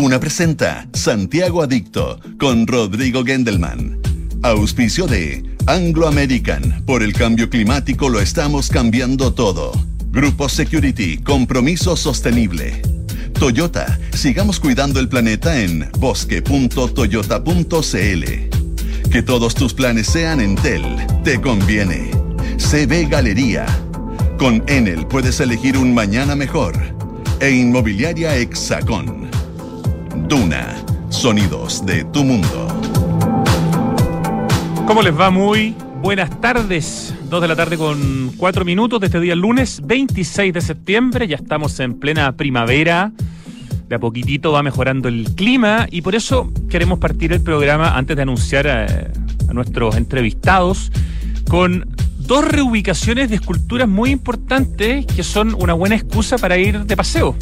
Duna presenta Santiago Adicto con Rodrigo Gendelman. Auspicio de Anglo American. Por el cambio climático lo estamos cambiando todo. Grupo Security. Compromiso sostenible. Toyota. Sigamos cuidando el planeta en bosque.toyota.cl. Que todos tus planes sean Entel. Te conviene. CB Galería. Con Enel puedes elegir un mañana mejor. E Inmobiliaria Hexacón. Duna. Sonidos de tu mundo. ¿Cómo les va? Muy buenas tardes. Dos de la tarde con cuatro minutos de este día lunes 26 de septiembre. Ya estamos en plena primavera. De a poquitito va mejorando el clima y por eso queremos partir el programa antes de anunciar a, a nuestros entrevistados con dos reubicaciones de esculturas muy importantes que son una buena excusa para ir de paseo.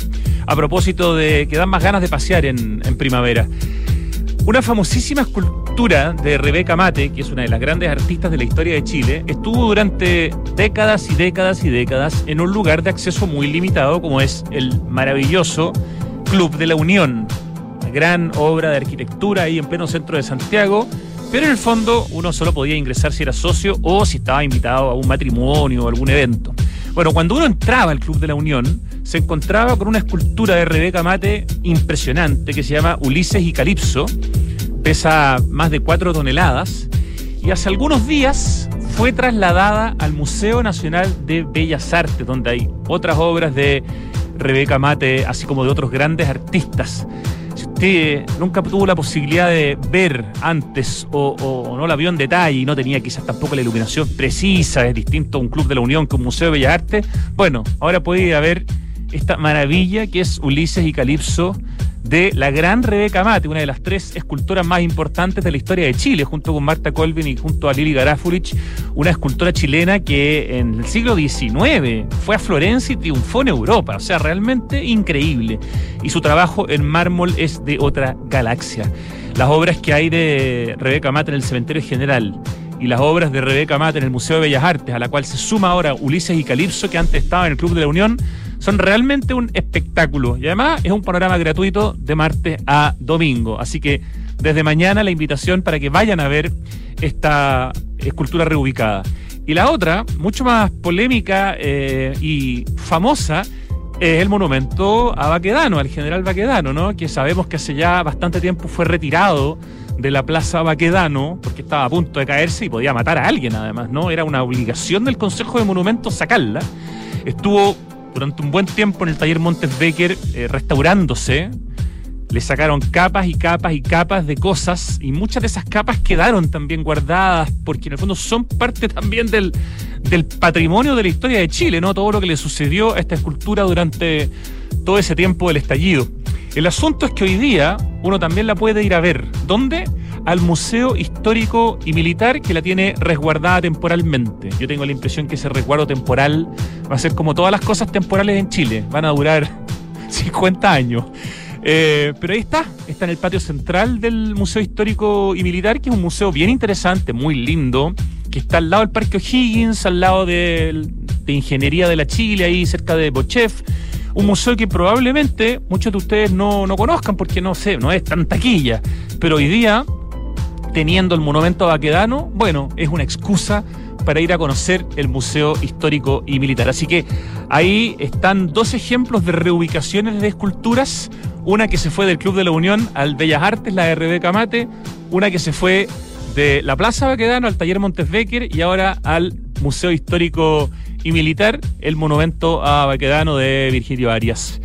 A propósito de que dan más ganas de pasear en, primavera. Una famosísima escultura de Rebeca Mate, que es una de las grandes artistas de la historia de Chile, estuvo durante décadas y décadas y décadas en un lugar de acceso muy limitado como es el maravilloso Club de la Unión, gran obra de arquitectura ahí en pleno centro de Santiago, pero en el fondo uno solo podía ingresar si era socio o si estaba invitado a un matrimonio o algún evento. Bueno, cuando uno entraba al Club de la Unión, se encontraba con una escultura de Rebeca Mate impresionante que se llama Ulises y Calipso, pesa más de 4 toneladas y hace algunos días fue trasladada al Museo Nacional de Bellas Artes, donde hay otras obras de Rebeca Mate, así como de otros grandes artistas. Si usted nunca tuvo la posibilidad de ver antes o, no la vio en detalle y no tenía quizás tampoco la iluminación precisa, es distinto a un club de la Unión que un Museo de Bellas Artes, bueno, ahora puede ir a ver esta maravilla que es Ulises y Calipso de la gran Rebeca Mate, una de las tres escultoras más importantes de la historia de Chile, junto con Marta Colvin y junto a Lili Garafulich, una escultora chilena que en el siglo XIX fue a Florencia y triunfó en Europa, o sea, realmente increíble. Y su trabajo en mármol es de otra galaxia. Las obras que hay de Rebeca Mate en el Cementerio General y las obras de Rebeca Mate en el Museo de Bellas Artes, a la cual se suma ahora Ulises y Calipso, que antes estaba en el Club de la Unión, son realmente un espectáculo. Y además es un panorama gratuito de martes a domingo. Así que desde mañana la invitación para que vayan a ver esta escultura reubicada. Y la otra, mucho más polémica eh, y famosa, es el monumento a Baquedano, al general Baquedano, ¿no? Que sabemos que hace ya bastante tiempo fue retirado de la Plaza Baquedano porque estaba a punto de caerse y podía matar a alguien además, ¿no? Era una obligación del Consejo de Monumentos sacarla. Estuvo durante un buen tiempo en el taller Montes Becker eh, restaurándose. Le sacaron capas y capas y capas de cosas y muchas de esas capas quedaron también guardadas porque en el fondo son parte también del, del patrimonio de la historia de Chile, ¿no? Todo lo que le sucedió a esta escultura durante todo ese tiempo del estallido. El asunto es que hoy día uno también la puede ir a ver. ¿Dónde? Al Museo Histórico y Militar que la tiene resguardada temporalmente. Yo tengo la impresión que ese resguardo temporal va a ser como todas las cosas temporales en Chile. Van a durar 50 años. Eh, pero ahí está, está en el patio central del Museo Histórico y Militar, que es un museo bien interesante, muy lindo, que está al lado del Parque O'Higgins, al lado de, Ingeniería de la Chile, ahí cerca de Bochef. Un museo que probablemente muchos de ustedes no, no conozcan porque no sé, no es tan taquilla. Pero hoy día, teniendo el monumento a Baquedano, bueno, es una excusa para ir a conocer el Museo Histórico y Militar. Así que ahí están dos ejemplos de reubicaciones de esculturas, una que se fue del Club de la Unión al Bellas Artes, la de Rebeca Mate, una que se fue de la Plaza Baquedano al Taller Montes Becker y ahora al Museo Histórico y Militar, el monumento a Baquedano de Virgilio Arias.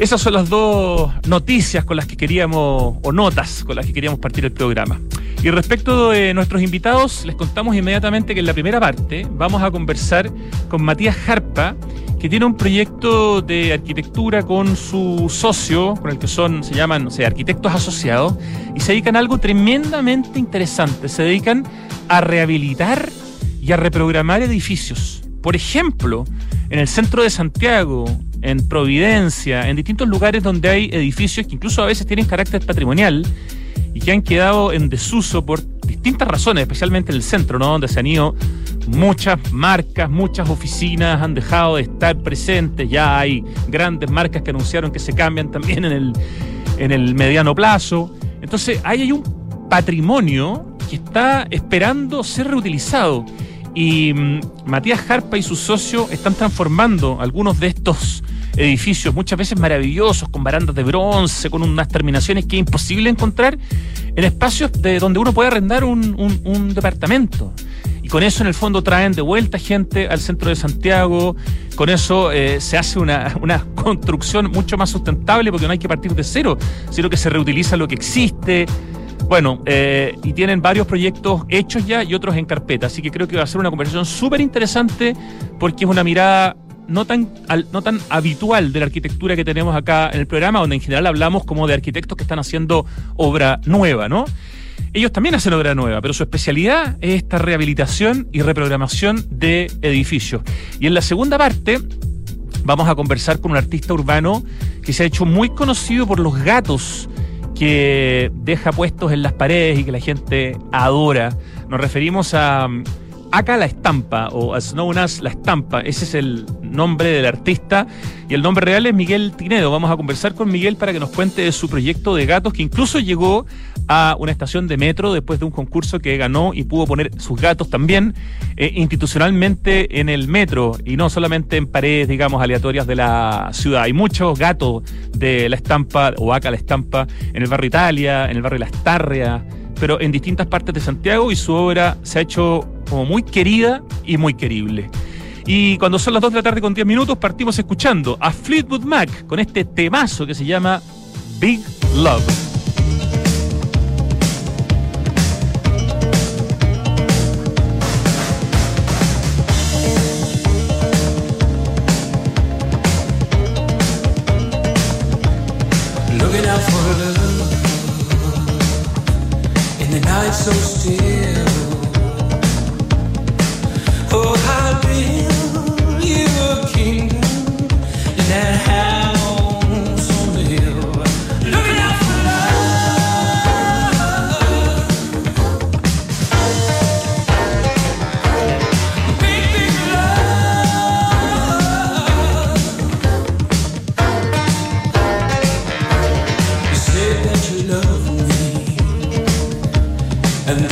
Esas son las dos noticias con las que queríamos, o notas con las que queríamos partir el programa. Y respecto de nuestros invitados, les contamos inmediatamente que en la primera parte vamos a conversar con Matías Jarpa, que tiene un proyecto de arquitectura con su socio, con el que son, se llaman, o sea, arquitectos asociados, y se dedican a algo tremendamente interesante. Se dedican a rehabilitar y a reprogramar edificios. Por ejemplo, en el centro de Santiago, en Providencia, en distintos lugares donde hay edificios que incluso a veces tienen carácter patrimonial y que han quedado en desuso por distintas razones, especialmente en el centro, ¿no? donde se han ido muchas marcas, muchas oficinas han dejado de estar presentes, ya hay grandes marcas que anunciaron que se cambian también en el, en el mediano plazo. Entonces, ahí hay un patrimonio que está esperando ser reutilizado. Y mm, Matías Jarpa y su socio están transformando algunos de estos edificios, muchas veces maravillosos, con barandas de bronce, con unas terminaciones que es imposible encontrar, en espacios de donde uno puede arrendar un, departamento. Y con eso en el fondo traen de vuelta gente al centro de Santiago, con eso eh, se hace una, una, construcción mucho más sustentable porque no hay que partir de cero, sino que se reutiliza lo que existe, bueno, eh, y tienen varios proyectos hechos ya y otros en carpeta, así que creo que va a ser una conversación súper interesante porque es una mirada no tan, no tan habitual de la arquitectura que tenemos acá en el programa, donde en general hablamos como de arquitectos que están haciendo obra nueva, ¿no? Ellos también hacen obra nueva, pero su especialidad es esta rehabilitación y reprogramación de edificios. Y en la segunda parte vamos a conversar con un artista urbano que se ha hecho muy conocido por los gatos que deja puestos en las paredes y que la gente adora. Nos referimos a Aka la Estampa o as known as La Estampa. Ese es el nombre del artista y el nombre real es Miguel Tinedo. Vamos a conversar con Miguel para que nos cuente de su proyecto de gatos que incluso llegó a una estación de metro después de un concurso que ganó y pudo poner sus gatos también eh, institucionalmente en el metro y no solamente en paredes, digamos, aleatorias de la ciudad. Hay muchos gatos de la estampa o acá la estampa en el barrio Italia, en el barrio La Estarria, pero en distintas partes de Santiago y su obra se ha hecho como muy querida y muy querible. Y cuando son las 2 de la tarde con 10 minutos, partimos escuchando a Fleetwood Mac con este temazo que se llama Big Love.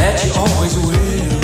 That you always will.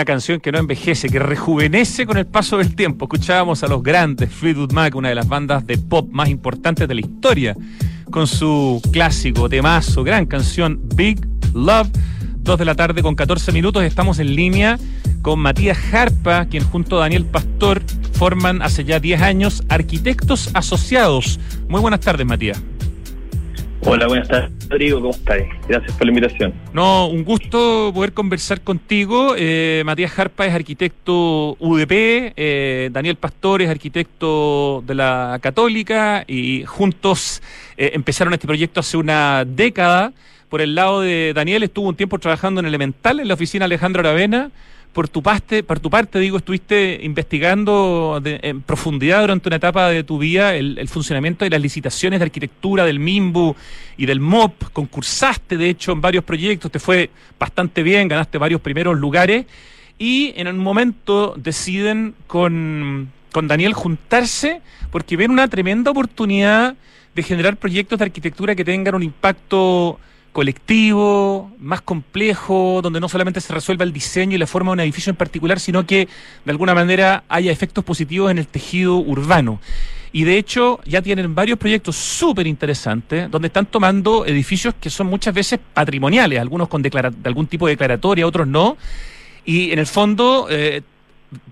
Una canción que no envejece, que rejuvenece con el paso del tiempo. Escuchábamos a los grandes Fleetwood Mac, una de las bandas de pop más importantes de la historia, con su clásico, temazo, gran canción Big Love. Dos de la tarde con 14 minutos estamos en línea con Matías Jarpa, quien junto a Daniel Pastor forman hace ya 10 años Arquitectos Asociados. Muy buenas tardes, Matías. Hola, buenas tardes, Rodrigo, ¿cómo estás? Gracias por la invitación. No, un gusto poder conversar contigo. Eh, Matías Jarpa es arquitecto UDP, eh, Daniel Pastor es arquitecto de la Católica y juntos eh, empezaron este proyecto hace una década. Por el lado de Daniel estuvo un tiempo trabajando en Elemental, en la oficina Alejandro Aravena por tu parte, por tu parte, digo, estuviste investigando en profundidad durante una etapa de tu vida el, funcionamiento de las licitaciones de arquitectura del MIMBU y del MOP. Concursaste, de hecho, en varios proyectos, te fue bastante bien, ganaste varios primeros lugares. Y en un momento deciden con, con Daniel juntarse porque ven una tremenda oportunidad de generar proyectos de arquitectura que tengan un impacto colectivo, más complejo, donde no solamente se resuelva el diseño y la forma de un edificio en particular, sino que de alguna manera haya efectos positivos en el tejido urbano. Y de hecho ya tienen varios proyectos súper interesantes donde están tomando edificios que son muchas veces patrimoniales, algunos con de algún tipo de declaratoria, otros no. Y en el fondo eh,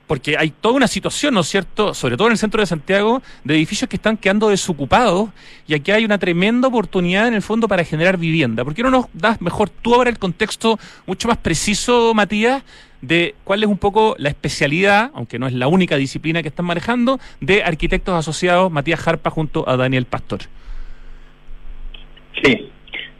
porque hay toda una situación, ¿no es cierto?, sobre todo en el centro de Santiago, de edificios que están quedando desocupados y aquí hay una tremenda oportunidad en el fondo para generar vivienda. ¿Por qué no nos das mejor tú ahora el contexto mucho más preciso, Matías, de cuál es un poco la especialidad, aunque no es la única disciplina que están manejando, de arquitectos asociados Matías Jarpa junto a Daniel Pastor? Sí,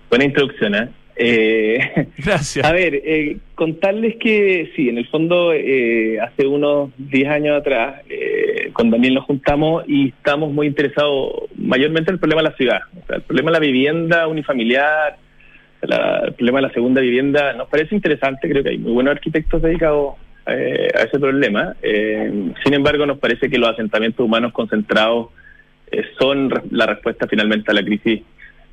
buena introducción, ¿eh? Eh, Gracias. A ver, eh, contarles que sí, en el fondo, eh, hace unos 10 años atrás, eh, con Daniel nos juntamos y estamos muy interesados mayormente en el problema de la ciudad. O sea, el problema de la vivienda unifamiliar, el problema de la segunda vivienda, nos parece interesante, creo que hay muy buenos arquitectos dedicados a ese problema. sin embargo, nos parece que los asentamientos humanos concentrados son la respuesta finalmente a la crisis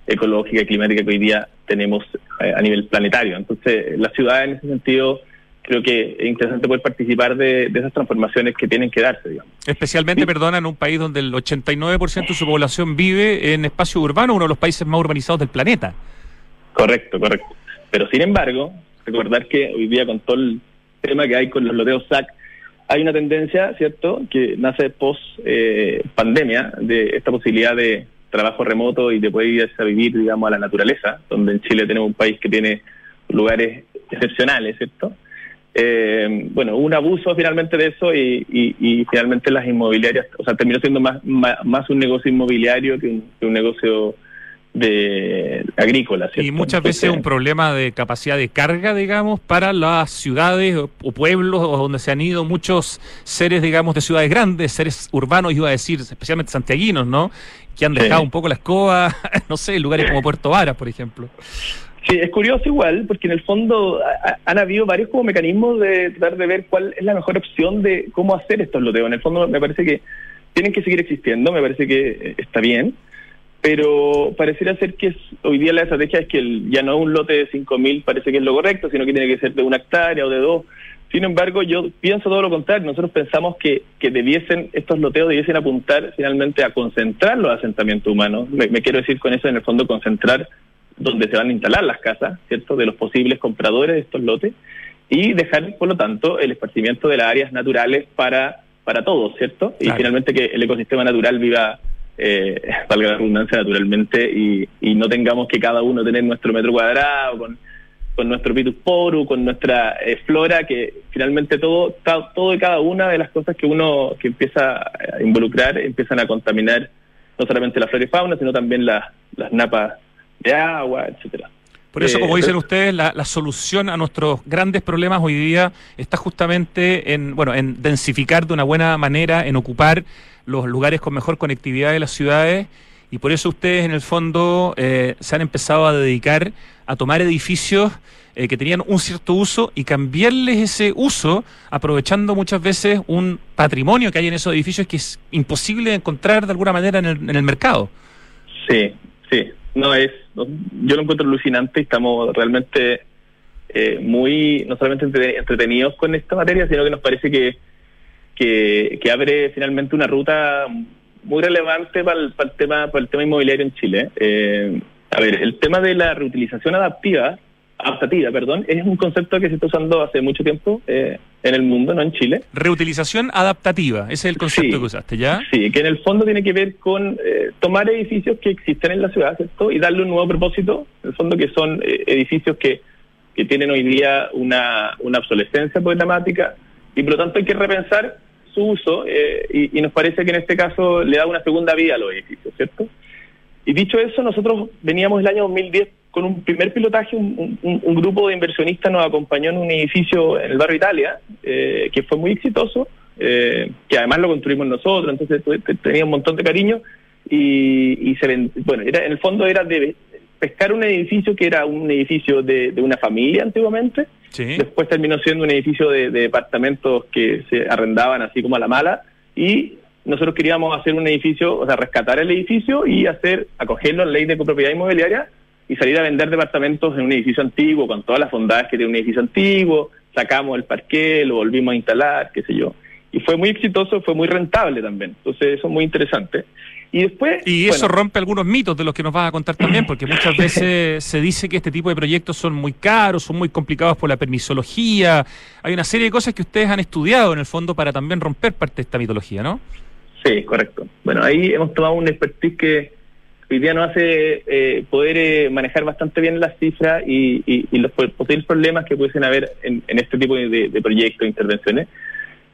ecológica y climática que hoy día tenemos eh, a nivel planetario. Entonces, la ciudad en ese sentido creo que es interesante poder participar de, esas transformaciones que tienen que darse, digamos. Especialmente, perdona, en un país donde el 89% de su población vive en espacio urbano, uno de los países más urbanizados del planeta. Correcto, correcto. Pero sin embargo, recordar que hoy día con todo el tema que hay con los loteos SAC, hay una tendencia, ¿cierto?, que nace post eh, pandemia de esta posibilidad de trabajo remoto y te puedes ir a vivir, digamos, a la naturaleza, donde en Chile tenemos un país que tiene lugares excepcionales, ¿cierto? Eh, bueno, un abuso finalmente de eso y, finalmente las inmobiliarias, o sea, terminó siendo más, más, un negocio inmobiliario que un, negocio de agrícola. ¿cierto? Y muchas veces un problema de capacidad de carga, digamos, para las ciudades o pueblos donde se han ido muchos seres, digamos, de ciudades grandes, seres urbanos, iba a decir, especialmente santiaguinos, ¿no? que han dejado un poco la escoba, no sé, en lugares como Puerto Varas, por ejemplo. Sí, es curioso igual, porque en el fondo han habido varios como mecanismos de tratar de ver cuál es la mejor opción de cómo hacer estos loteos. En el fondo me parece que tienen que seguir existiendo, me parece que eh, está bien, pero pareciera ser que hoy día la estrategia es que ya no un lote de 5.000 parece que es lo correcto, sino que tiene que ser de una hectárea o de dos. Sin embargo, yo pienso todo lo contrario. Nosotros pensamos que, que debiesen, estos loteos debiesen apuntar finalmente a concentrar los asentamientos humanos. Me, quiero decir con eso, en el fondo, concentrar donde se van a instalar las casas, ¿cierto?, de los posibles compradores de estos lotes y dejar, por lo tanto, el esparcimiento de las áreas naturales para, para todos, ¿cierto? Y finalmente que el ecosistema natural viva, eh, valga la redundancia, naturalmente y, y no tengamos que cada uno tener nuestro metro cuadrado con con nuestro Pitus Poru, con nuestra eh, flora, que finalmente todo, todo y cada una de las cosas que uno que empieza a involucrar empiezan a contaminar no solamente la flora y fauna, sino también las napas de agua, etcétera. Por eso, como eh, dicen ustedes, la, la, solución a nuestros grandes problemas hoy día está justamente en, bueno, en densificar de una buena manera, en ocupar los lugares con mejor conectividad de las ciudades y por eso ustedes en el fondo eh, se han empezado a dedicar a tomar edificios eh, que tenían un cierto uso y cambiarles ese uso, aprovechando muchas veces un patrimonio que hay en esos edificios que es imposible encontrar de alguna manera en el, en el mercado. Sí, sí, no es, yo lo encuentro alucinante y estamos realmente eh, muy, no solamente entretenidos con esta materia, sino que nos parece que, que, abre finalmente una ruta muy relevante para el, tema, para el tema inmobiliario en Chile. Eh, a ver, el tema de la reutilización adaptiva adaptativa, perdón, es un concepto que se está usando hace mucho tiempo eh, en el mundo, no en Chile. Reutilización adaptativa, ese es el concepto que usaste, ¿ya? Sí, que en el fondo tiene que ver con eh, tomar edificios que existen en la ciudad, ¿cierto? Y darle un nuevo propósito, en el fondo que son eh, edificios que, que tienen hoy día una, una obsolescencia programática y por lo tanto hay que repensar su uso y, y nos parece que en este caso le da una segunda vida a los edificios, ¿cierto? Y dicho eso, nosotros veníamos el año 2010 con un primer pilotaje, un, grupo de inversionistas nos acompañó en un edificio en el barrio Italia, eh, que fue muy exitoso, eh, que además lo construimos nosotros, entonces tenía un montón de cariño y, se bueno, era, en el fondo era de pescar un edificio que era un edificio de, una familia antiguamente, después terminó siendo un edificio de, de departamentos que se arrendaban así como a la mala y nosotros queríamos hacer un edificio, o sea, rescatar el edificio y hacer, acogerlo en ley de copropiedad inmobiliaria y salir a vender departamentos en un edificio antiguo, con todas las bondades que tiene un edificio antiguo, sacamos el parqué, lo volvimos a instalar, qué sé yo. Y fue muy exitoso, fue muy rentable también. Entonces eso es muy interesante. Y después... Y eso rompe algunos mitos de los que nos vas a contar también, porque muchas veces se dice que este tipo de proyectos son muy caros, son muy complicados por la permisología. Hay una serie de cosas que ustedes han estudiado en el fondo para también romper parte de esta mitología, ¿no? Sí, correcto. Bueno, ahí hemos tomado un expertise que hoy día nos hace eh, poder eh, manejar bastante bien las cifras y, los posibles problemas que pudiesen haber en, este tipo de, proyectos, de intervenciones.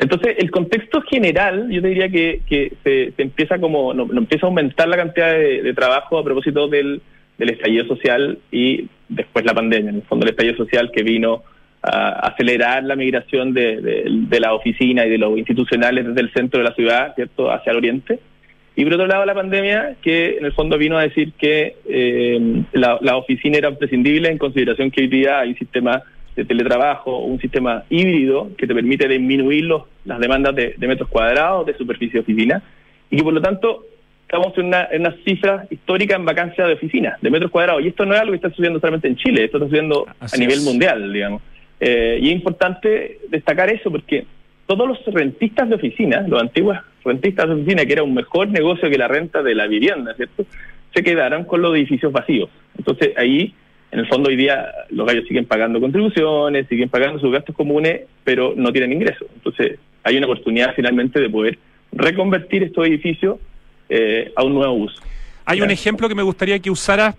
Entonces, el contexto general, yo te diría que, se, empieza como, no, empieza a aumentar la cantidad de, trabajo a propósito del, estallido social y después la pandemia. En el fondo, el estallido social que vino a acelerar la migración de, la oficina y de los institucionales desde el centro de la ciudad, ¿cierto?, hacia el oriente. Y por otro lado, la pandemia, que en el fondo vino a decir que eh, la, oficina era imprescindible en consideración que hoy día hay un sistema de teletrabajo, un sistema híbrido que te permite disminuir los, las demandas de, metros cuadrados de superficie de oficina y que por lo tanto estamos en una, en una cifra histórica en vacancia de oficinas, de metros cuadrados. Y esto no es algo que está sucediendo solamente en Chile, esto está sucediendo a nivel mundial, digamos. Eh, y es importante destacar eso porque todos los rentistas de oficinas, los antiguos rentistas de oficina, que era un mejor negocio que la renta de la vivienda, ¿cierto? Se quedaron con los edificios vacíos. Entonces ahí, en el fondo hoy día los gallos siguen pagando contribuciones, siguen pagando sus gastos comunes, pero no tienen ingresos. Entonces hay una oportunidad finalmente de poder reconvertir estos edificios eh, a un nuevo uso. Hay un ejemplo que me gustaría que usara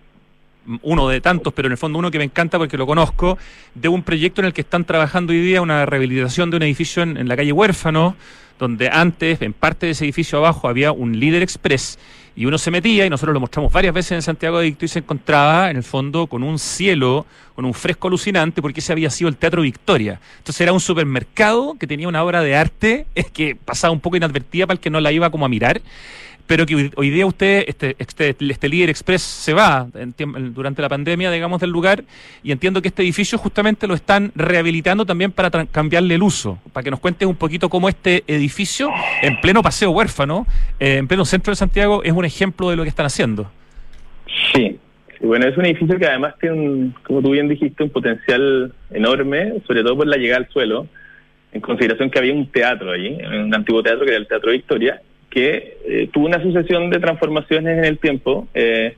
uno de tantos, pero en el fondo uno que me encanta porque lo conozco, de un proyecto en el que están trabajando hoy día una rehabilitación de un edificio en, la calle Huérfano, donde antes, en parte de ese edificio abajo, había un líder express y uno se metía, y nosotros lo mostramos varias veces en Santiago de Dicto, y se encontraba en el fondo con un cielo, con un fresco alucinante, porque ese había sido el Teatro Victoria. Entonces era un supermercado que tenía una obra de arte, que pasaba un poco inadvertida para el que no la iba como a mirar, pero que hoy día usted, este, este, este líder express se va durante la pandemia, digamos, del lugar, y entiendo que este edificio justamente lo están rehabilitando también para cambiarle el uso, para que nos cuentes un poquito cómo este edificio, en pleno paseo huérfano, eh, en pleno centro de Santiago, es un ejemplo de lo que están haciendo. Sí, bueno, es un edificio que además tiene, un, como tú bien dijiste, un potencial enorme, sobre todo por la llegada al suelo, en consideración que había un teatro allí, un antiguo teatro que era el Teatro Victoria, que eh, tuvo una sucesión de transformaciones en el tiempo. Eh,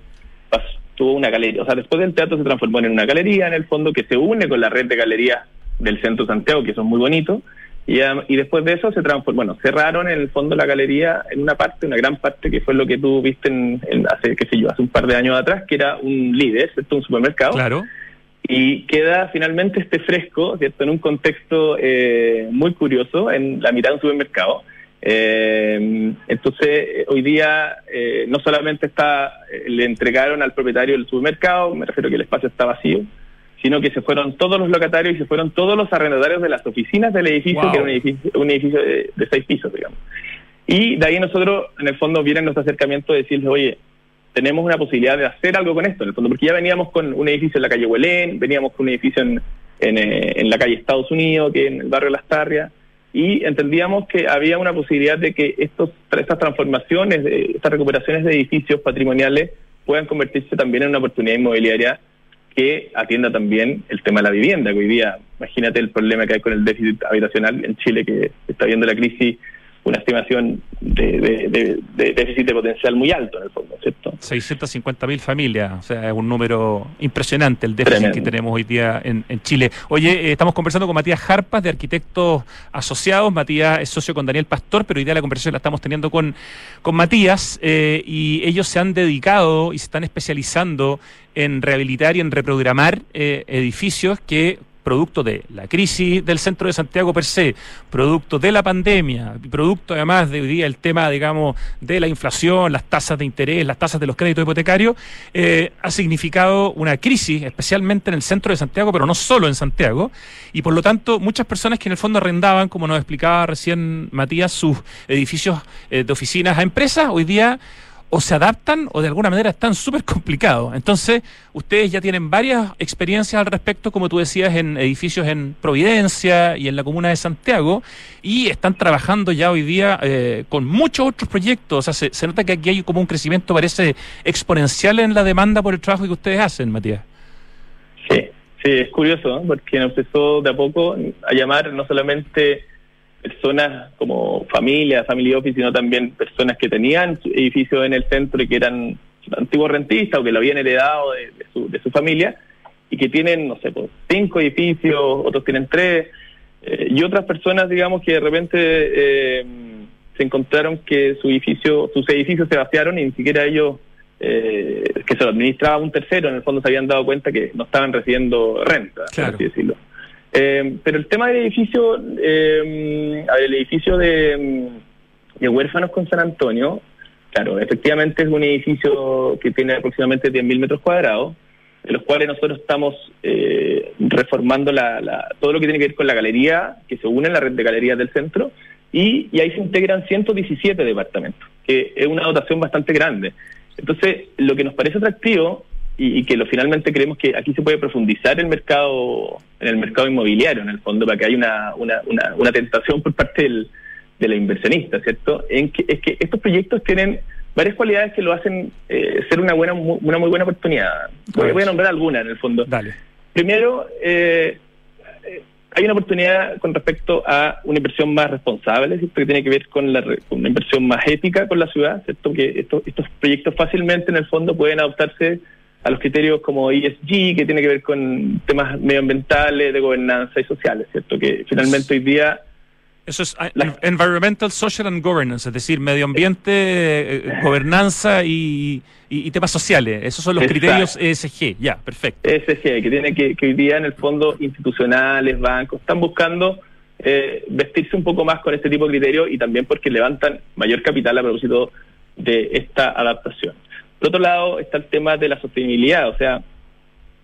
tuvo una galería, o sea, después del teatro se transformó en una galería, en el fondo, que se une con la red de galerías del centro Santiago, que son muy bonitos. Y, y después de eso se transformó, bueno, cerraron en el fondo la galería en una parte, una gran parte, que fue lo que tú viste en, hace, qué sé yo, hace un par de años atrás, que era un líder, ¿cierto? Un supermercado. Claro. Y queda finalmente este fresco, ¿cierto? En un contexto eh, muy curioso, en la mitad de un supermercado eh, entonces, hoy día eh, no solamente está eh, le entregaron al propietario del supermercado, me refiero que el espacio está vacío, sino que se fueron todos los locatarios y se fueron todos los arrendatarios de las oficinas del edificio, que era un edificio, un edificio de, seis pisos, digamos. Y de ahí nosotros, en el fondo, viene nuestro acercamiento de decirles, oye, tenemos una posibilidad de hacer algo con esto, en el fondo, porque ya veníamos con un edificio en la calle Huelén, veníamos con un edificio en, en, eh, en la calle Estados Unidos, que en el barrio Las Tarrias, y entendíamos que había una posibilidad de que estos, estas transformaciones, estas recuperaciones de edificios patrimoniales puedan convertirse también en una oportunidad inmobiliaria que atienda también el tema de la vivienda, que hoy día, imagínate el problema que hay con el déficit habitacional en Chile, que está viendo la crisis una estimación de, déficit de potencial muy alto en el fondo, ¿cierto? 650 mil familias, o sea, es un número impresionante el déficit que tenemos hoy día en, Chile. Oye, eh, estamos conversando con Matías Jarpas de Arquitectos Asociados. Matías es socio con Daniel Pastor, pero hoy día la conversación la estamos teniendo con, con Matías eh, y ellos se han dedicado y se están especializando en rehabilitar y en reprogramar eh, edificios que producto de la crisis del centro de Santiago per se, producto de la pandemia, producto además de hoy día el tema, digamos, de la inflación, las tasas de interés, las tasas de los créditos hipotecarios, eh, ha significado una crisis, especialmente en el centro de Santiago, pero no solo en Santiago, y por lo tanto muchas personas que en el fondo arrendaban, como nos explicaba recién Matías, sus edificios eh, de oficinas a empresas, hoy día o se adaptan o de alguna manera están súper complicados. Entonces, ustedes ya tienen varias experiencias al respecto, como tú decías, en edificios en Providencia y en la comuna de Santiago, y están trabajando ya hoy día eh, con muchos otros proyectos. O sea, se, nota que aquí hay como un crecimiento, parece exponencial en la demanda por el trabajo que ustedes hacen, Matías. Sí, sí, es curioso, porque empezó de a poco a llamar no solamente personas como familia, family office, sino también personas que tenían edificios en el centro y que eran antiguos rentistas o que lo habían heredado de, su, de su familia y que tienen, no sé, pues, cinco edificios, otros tienen tres, eh, y otras personas, digamos, que de repente eh, se encontraron que su edificio, sus edificios se vaciaron y ni siquiera ellos, eh, que se lo administraba un tercero, en el fondo se habían dado cuenta que no estaban recibiendo renta, por así decirlo. Eh, pero el tema del edificio, eh, el edificio de, de, huérfanos con San Antonio, claro, efectivamente es un edificio que tiene aproximadamente 10.000 metros cuadrados, de los cuales nosotros estamos eh, reformando la, todo lo que tiene que ver con la galería, que se une en la red de galerías del centro, y, y ahí se integran 117 departamentos, que es una dotación bastante grande. Entonces, lo que nos parece atractivo y, que lo finalmente creemos que aquí se puede profundizar el mercado en el mercado inmobiliario en el fondo para que haya una, una, una, tentación por parte del, de la inversionista cierto en que es que estos proyectos tienen varias cualidades que lo hacen eh, ser una buena una muy buena oportunidad voy, a nombrar algunas en el fondo Dale. primero eh, eh, hay una oportunidad con respecto a una inversión más responsable, ¿cierto? que tiene que ver con, la, con una inversión más ética con la ciudad, ¿cierto? que estos, estos proyectos fácilmente en el fondo pueden adoptarse a los criterios como ESG, que tiene que ver con temas medioambientales, de gobernanza y sociales, ¿cierto? Que finalmente hoy día... Eso es ah, Environmental, Social and Governance, es decir, medio ambiente, eh, gobernanza y, temas sociales. Esos son los criterios ESG, ya, perfecto. ESG, que tiene que, que hoy día en el fondo institucionales, bancos, están buscando eh, vestirse un poco más con este tipo de criterios y también porque levantan mayor capital a propósito de esta adaptación. Por otro lado está el tema de la sostenibilidad, o sea,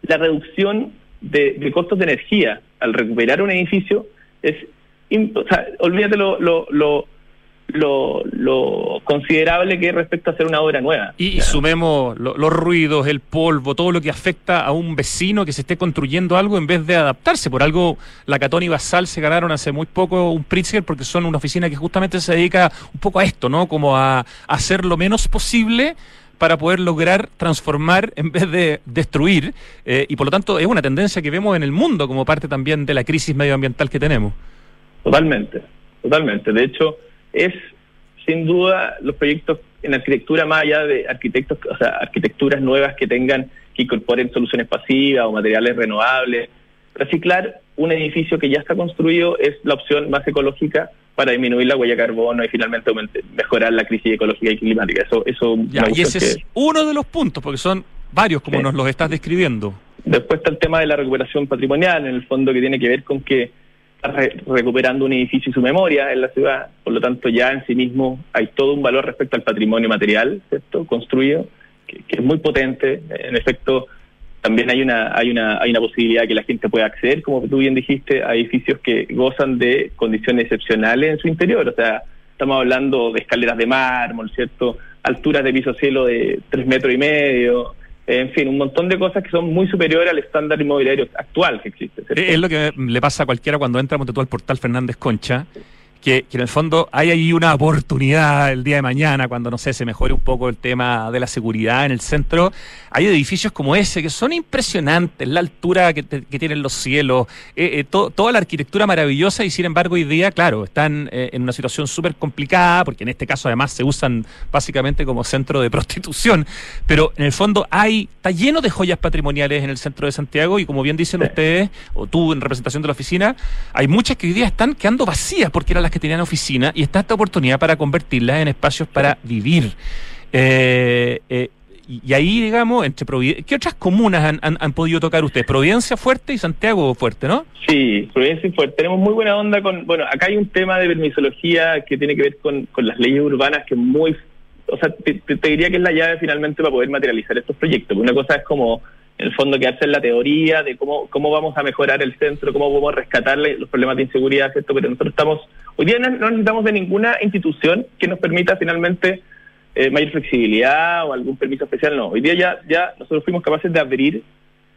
la reducción de, costos de energía al recuperar un edificio es, o olvídate lo, lo, lo lo, considerable que es respecto a hacer una obra nueva. Y, sumemos los ruidos, el polvo, todo lo que afecta a un vecino que se esté construyendo algo en vez de adaptarse. Por algo, la Catón y Basal se ganaron hace muy poco un Pritzker porque son una oficina que justamente se dedica un poco a esto, ¿no? Como a hacer lo menos posible para poder lograr transformar en vez de destruir. Eh, y por lo tanto es una tendencia que vemos en el mundo como parte también de la crisis medioambiental que tenemos. Totalmente, totalmente. De hecho, es sin duda los proyectos en arquitectura más allá de arquitectos, o sea, arquitecturas nuevas que tengan, que incorporen soluciones pasivas o materiales renovables. Reciclar un edificio que ya está construido es la opción más ecológica para disminuir la huella de carbono y finalmente mejorar la crisis ecológica y climática. Eso, eso y ese es uno de los puntos, porque son varios como nos los estás describiendo. Después está el tema de la recuperación patrimonial, en el fondo que tiene que ver con que está recuperando un edificio y su memoria en la ciudad, por lo tanto ya en sí mismo hay todo un valor respecto al patrimonio material, ¿cierto? Construido, que es muy potente. En efecto, también hay una, hay una, hay una posibilidad que la gente pueda acceder, como tú bien dijiste, a edificios que gozan de condiciones excepcionales en su interior. O sea, estamos hablando de escaleras de mármol, ¿cierto? Alturas de piso cielo de tres metros y medio, en fin, un montón de cosas que son muy superiores al estándar inmobiliario actual que existe. Es lo que le pasa a cualquiera cuando entra tú al portal Fernández Concha que, en el fondo hay ahí una oportunidad el día de mañana, cuando, no sé, se mejore un poco el tema de la seguridad en el centro. Hay edificios como ese que son impresionantes, la altura que, tienen los cielos, eh, eh, toda la arquitectura maravillosa y sin embargo hoy día, claro, están eh, en una situación súper complicada, porque en este caso además se usan básicamente como centro de prostitución, pero en el fondo hay, está lleno de joyas patrimoniales en el centro de Santiago y como bien dicen ustedes, o tú en representación de la oficina, hay muchas que hoy día están quedando vacías porque eran que tenían oficina y está esta oportunidad para convertirlas en espacios para vivir. Eh, eh, y ahí, digamos, entre ¿qué otras comunas han, podido tocar ustedes? Providencia fuerte y Santiago fuerte, ¿no? Sí, Providencia fuerte. Tenemos muy buena onda con, bueno, acá hay un tema de permisología que tiene que ver con, las leyes urbanas que es muy, o sea, te, diría que es la llave finalmente para poder materializar estos proyectos. Una cosa es como en el fondo quedarse en la teoría de cómo, cómo vamos a mejorar el centro, cómo vamos a rescatarle los problemas de inseguridad, ¿cierto? Pero nosotros estamos, hoy día no necesitamos de ninguna institución que nos permita finalmente eh, mayor flexibilidad o algún permiso especial, no. Hoy día ya, ya nosotros fuimos capaces de abrir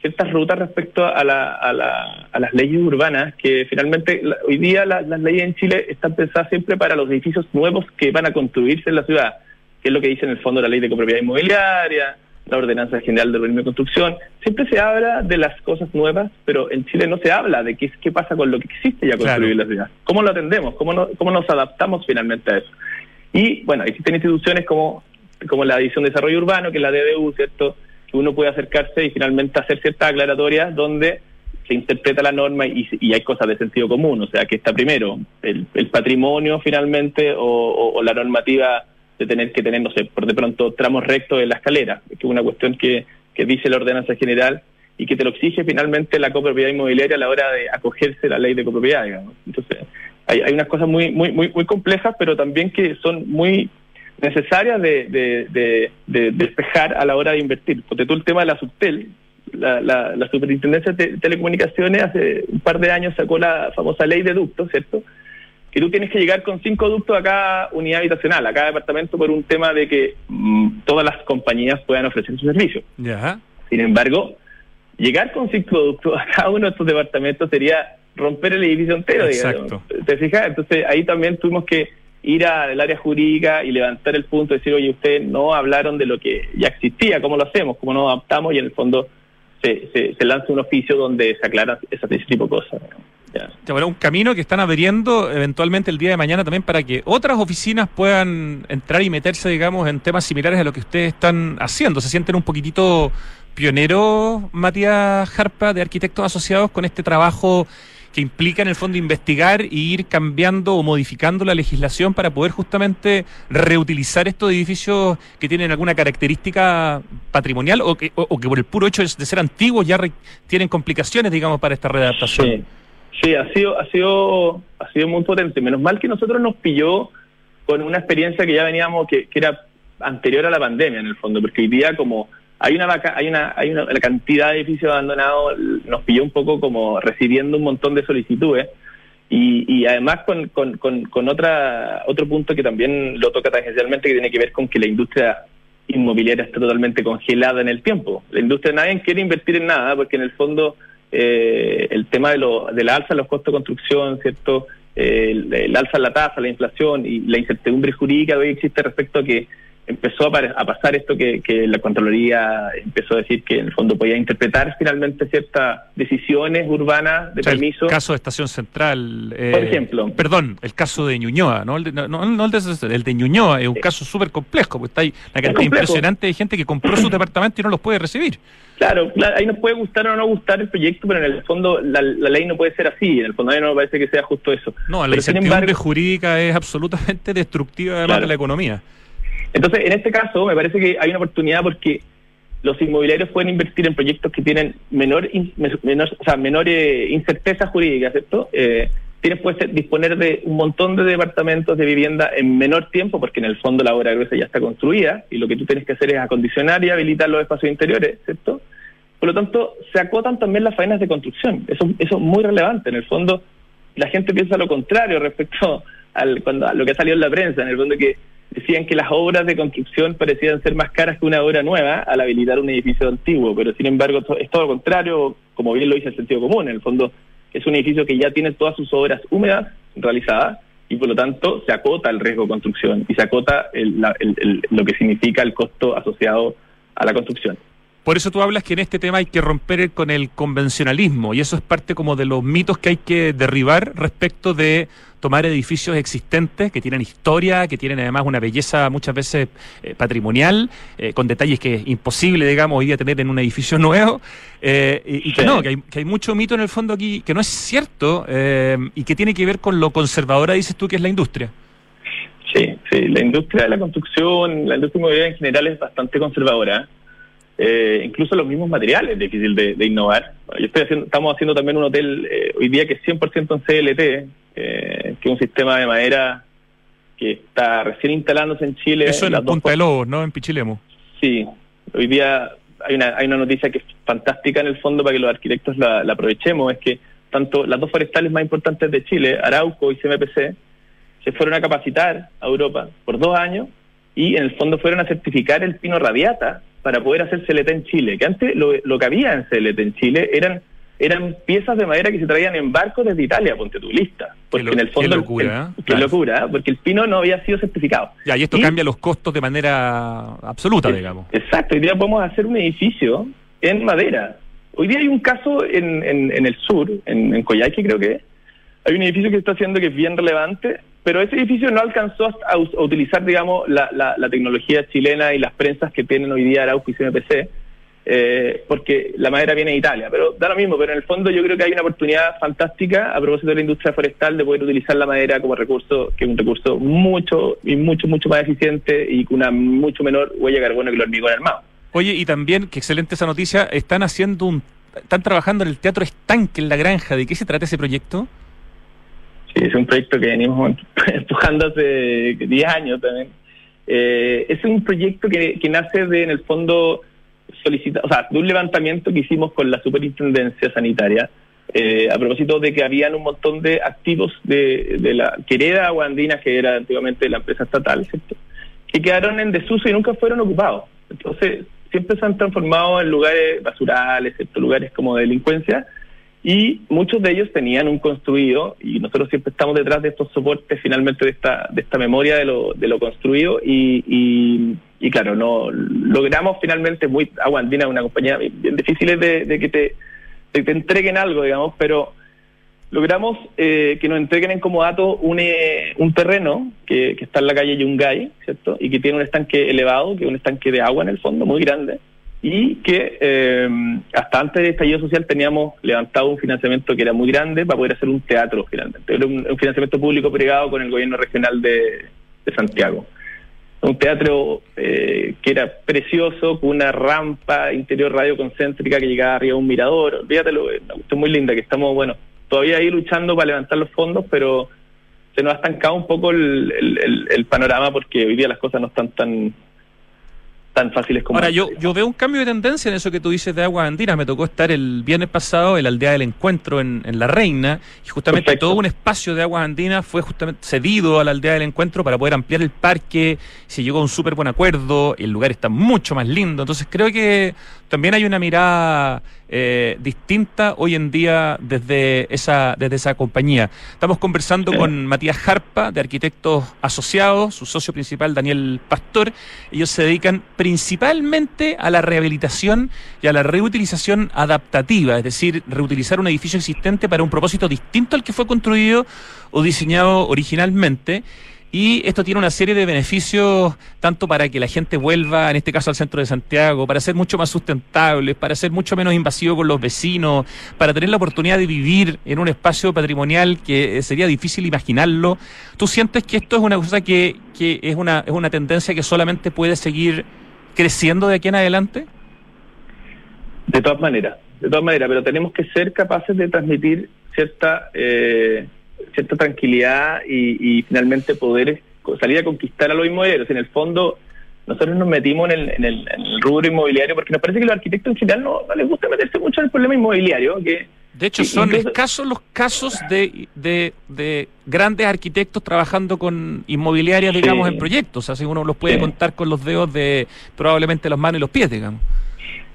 ciertas rutas respecto a, la, a, la, a las leyes urbanas, que finalmente hoy día las leyes en Chile están pensadas siempre para los edificios nuevos que van a construirse en la ciudad, que es lo que dice en el fondo la ley de copropiedad inmobiliaria, la Ordenanza General de Urbanismo y Construcción. Siempre se habla de las cosas nuevas, pero en Chile no se habla de qué, qué pasa con lo que existe ya construido en la ciudad. ¿Cómo lo atendemos? ¿Cómo, ¿Cómo nos adaptamos finalmente a eso? Y bueno, existen instituciones como, como la División de Desarrollo Urbano, que es la DDU, ¿cierto? Que uno puede acercarse y finalmente hacer ciertas aclaratorias donde se interpreta la norma y, hay cosas de sentido común, o sea, que está primero el, patrimonio finalmente o la normativa de tener que tener, no sé, por de pronto tramos rectos en la escalera, que es una cuestión que, que dice la ordenanza general y que te lo exige finalmente la copropiedad inmobiliaria a la hora de acogerse a la ley de copropiedad, digamos. Entonces, hay, hay unas cosas muy, muy, muy, muy complejas, pero también que son muy necesarias de, de, de, despejar a la hora de invertir. Porque tú el tema de la subtel, la, la, la Superintendencia de Telecomunicaciones hace un par de años sacó la famosa ley de ductos, ¿cierto? Que tú tienes que llegar con cinco ductos a cada unidad habitacional, a cada departamento, por un tema de que mm, todas las compañías puedan ofrecer su servicio. Sin embargo, llegar con cinco ductos a cada uno de estos departamentos sería romper el edificio entero, Exacto. ¿Te fijas? Entonces ahí también tuvimos que ir al área jurídica y levantar el punto, de decir, oye, ustedes no hablaron de lo que ya existía, cómo lo hacemos, cómo nos adaptamos y en el fondo se, se, lanza un oficio donde se aclara ese tipo de cosas un camino que están abriendo eventualmente el día de mañana también para que otras oficinas puedan entrar y meterse, digamos, en temas similares a lo que ustedes están haciendo. ¿Se sienten un poquitito pioneros, Matías Jarpa, de arquitectos asociados con este trabajo que implica en el fondo investigar y ir cambiando o modificando la legislación para poder justamente reutilizar estos edificios que tienen alguna característica patrimonial o que, por el puro hecho de ser antiguos ya tienen complicaciones, digamos, para esta readaptación. Sí, ha sido, ha sido, ha sido muy potente. Menos mal que nosotros nos pilló con una experiencia que ya veníamos, que, era anterior a la pandemia en el fondo, porque hoy día como hay una hay una hay una la cantidad de edificios abandonados nos pilló un poco como recibiendo un montón de solicitudes y, y además con, con, con, con otra otro punto que también lo toca tangencialmente que tiene que ver con que la industria inmobiliaria está totalmente congelada en el tiempo la industria nadie quiere invertir en nada porque en el fondo eh, el tema de, lo, de la alza de los costos de construcción, ¿cierto? el, alza en la tasa, la inflación y la incertidumbre jurídica que hoy existe respecto a que empezó a, pasar esto que, la Contraloría empezó a decir que en el fondo podía interpretar finalmente ciertas decisiones urbanas de permiso. El caso de Estación Central. Eh, Por ejemplo. Perdón, el caso de Ñuñoa, ¿no? El de, no, el, de, el de Ñuñoa es un caso súper complejo, porque está ahí una cantidad impresionante de gente que compró su departamento y no los puede recibir. Claro, ahí nos puede gustar o no gustar el proyecto, pero en el fondo la, ley no puede ser así. En el fondo a mí no me parece que sea justo eso. No, la incertidumbre jurídica es absolutamente destructiva además de la economía. Entonces, en este caso, me parece que hay una oportunidad porque los inmobiliarios pueden invertir en proyectos que tienen menor, menor, o sea, menor eh, incerteza jurídica, ¿cierto? Eh, tienes puedes disponer de un montón de departamentos de vivienda en menor tiempo, porque en el fondo la obra gruesa ya está construida y lo que tú tienes que hacer es acondicionar y habilitar los espacios interiores, ¿cierto? Por lo tanto, se acotan también las faenas de construcción. Eso, eso es muy relevante. En el fondo, la gente piensa lo contrario respecto al, cuando, a lo que ha salido en la prensa, en el fondo que decían que las obras de construcción parecían ser más caras que una obra nueva al habilitar un edificio antiguo, pero sin embargo es todo lo contrario, como bien lo dice el sentido común, en el fondo es un edificio que ya tiene todas sus obras húmedas realizadas y por lo tanto se acota el riesgo de construcción y se acota lo que significa el costo asociado a la construcción. Por eso tú hablas que en este tema hay que romper con el convencionalismo y eso es parte como de los mitos que hay que derribar respecto de tomar edificios existentes que tienen historia, que tienen además una belleza muchas veces eh, patrimonial, eh, con detalles que es imposible, digamos, hoy día tener en un edificio nuevo, eh, y, que no, que hay, que hay, mucho mito en el fondo aquí que no es cierto y que tiene que ver con lo conservadora, dices tú, que es la industria. Sí, sí, la industria de la construcción, la industria inmobiliaria en general es bastante conservadora. Eh, incluso los mismos materiales es difícil de, innovar. Yo estoy haciendo, estamos haciendo también un hotel eh, hoy día que es 100% en CLT, eh, que es un sistema de madera que está recién instalándose en Chile. Eso en la Punta de Lobos, ¿no? En Pichilemu. Sí, hoy día hay una, hay una noticia que es fantástica en el fondo para que los arquitectos la, aprovechemos, es que tanto las dos forestales más importantes de Chile, Arauco y CMPC, se fueron a capacitar a Europa por dos años y en el fondo fueron a certificar el pino radiata para poder hacer CLT en Chile, que antes lo, lo que había en CLT en Chile eran eran piezas de madera que se traían en barcos desde Italia, ponte tu lista. Porque en el fondo. Qué locura, ¿eh? Qué locura, ¿eh? porque el pino no había sido certificado. Ya, y esto cambia los costos de manera absoluta, digamos. Exacto, hoy día podemos hacer un edificio en madera. Hoy día hay un caso en, en, el sur, en, en Coyhaique creo que hay un edificio que está haciendo que es bien relevante, pero ese edificio no alcanzó a, utilizar, digamos, la, la, tecnología chilena y las prensas que tienen hoy día Arauco y CMPC, eh, porque la madera viene de Italia. Pero da lo mismo, pero en el fondo yo creo que hay una oportunidad fantástica a propósito de la industria forestal de poder utilizar la madera como recurso, que es un recurso mucho y mucho, mucho más eficiente y con una mucho menor huella de carbono que el hormigón armado. Oye, y también, qué excelente esa noticia, están haciendo un, están trabajando en el Teatro Estanque en La Granja. ¿De qué se trata ese proyecto? Sí, es un proyecto que venimos empujando hace 10 años también. Eh, es un proyecto que, nace de, en el fondo, solicita, o sea, de un levantamiento que hicimos con la Superintendencia Sanitaria, eh, a propósito de que habían un montón de activos de, de la querida Aguandina, que era antiguamente la empresa estatal, ¿cierto? que quedaron en desuso y nunca fueron ocupados. Entonces, siempre se han transformado en lugares basurales, ¿cierto? lugares como de delincuencia, y muchos de ellos tenían un construido y nosotros siempre estamos detrás de estos soportes finalmente de esta de esta memoria de lo, de lo construido y, y, claro no logramos finalmente muy Aguandina una compañía bien difícil de, de que te, te entreguen algo digamos pero logramos eh, que nos entreguen en comodato un, eh, un terreno que, que está en la calle Yungay cierto y que tiene un estanque elevado que es un estanque de agua en el fondo muy grande y que eh, hasta antes del estallido social teníamos levantado un financiamiento que era muy grande para poder hacer un teatro finalmente. Era un, financiamiento público-privado con el gobierno regional de, Santiago. Un teatro eh, que era precioso, con una rampa interior radioconcéntrica que llegaba arriba a un mirador. Fíjatelo, una cuestión muy linda que estamos, bueno, todavía ahí luchando para levantar los fondos, pero se nos ha estancado un poco el panorama porque hoy día las cosas no están tan tan fáciles como... Ahora, yo, yo veo un cambio de tendencia en eso que tú dices de aguas andinas. Me tocó estar el viernes pasado en la aldea del encuentro en, La Reina y justamente todo un espacio de aguas andinas fue justamente cedido a la aldea del encuentro para poder ampliar el parque. Se llegó a un súper buen acuerdo, el lugar está mucho más lindo. Entonces creo que también hay una mirada eh, distinta hoy en día desde esa, desde esa compañía. Estamos conversando con Matías Jarpa, de Arquitectos Asociados, su socio principal Daniel Pastor. Ellos se dedican principalmente a la rehabilitación y a la reutilización adaptativa, es decir, reutilizar un edificio existente para un propósito distinto al que fue construido o diseñado originalmente. Y esto tiene una serie de beneficios tanto para que la gente vuelva, en este caso al centro de Santiago, para ser mucho más sustentable, para ser mucho menos invasivo con los vecinos, para tener la oportunidad de vivir en un espacio patrimonial que eh, sería difícil imaginarlo. ¿Tú sientes que esto es una cosa que, que es, una, es una tendencia que solamente puede seguir creciendo de aquí en adelante? De todas maneras, de todas maneras, pero tenemos que ser capaces de transmitir cierta... Eh cierta tranquilidad y, finalmente poder salir a conquistar a los inmobiliarios. En el fondo, nosotros nos metimos en el, rubro inmobiliario porque nos parece que los arquitectos en general no, les gusta meterse mucho en el problema inmobiliario. que De hecho, son escasos los casos de, de, grandes arquitectos trabajando con inmobiliarias, digamos, en proyectos. Así uno los puede contar con los dedos de probablemente las manos y los pies, digamos.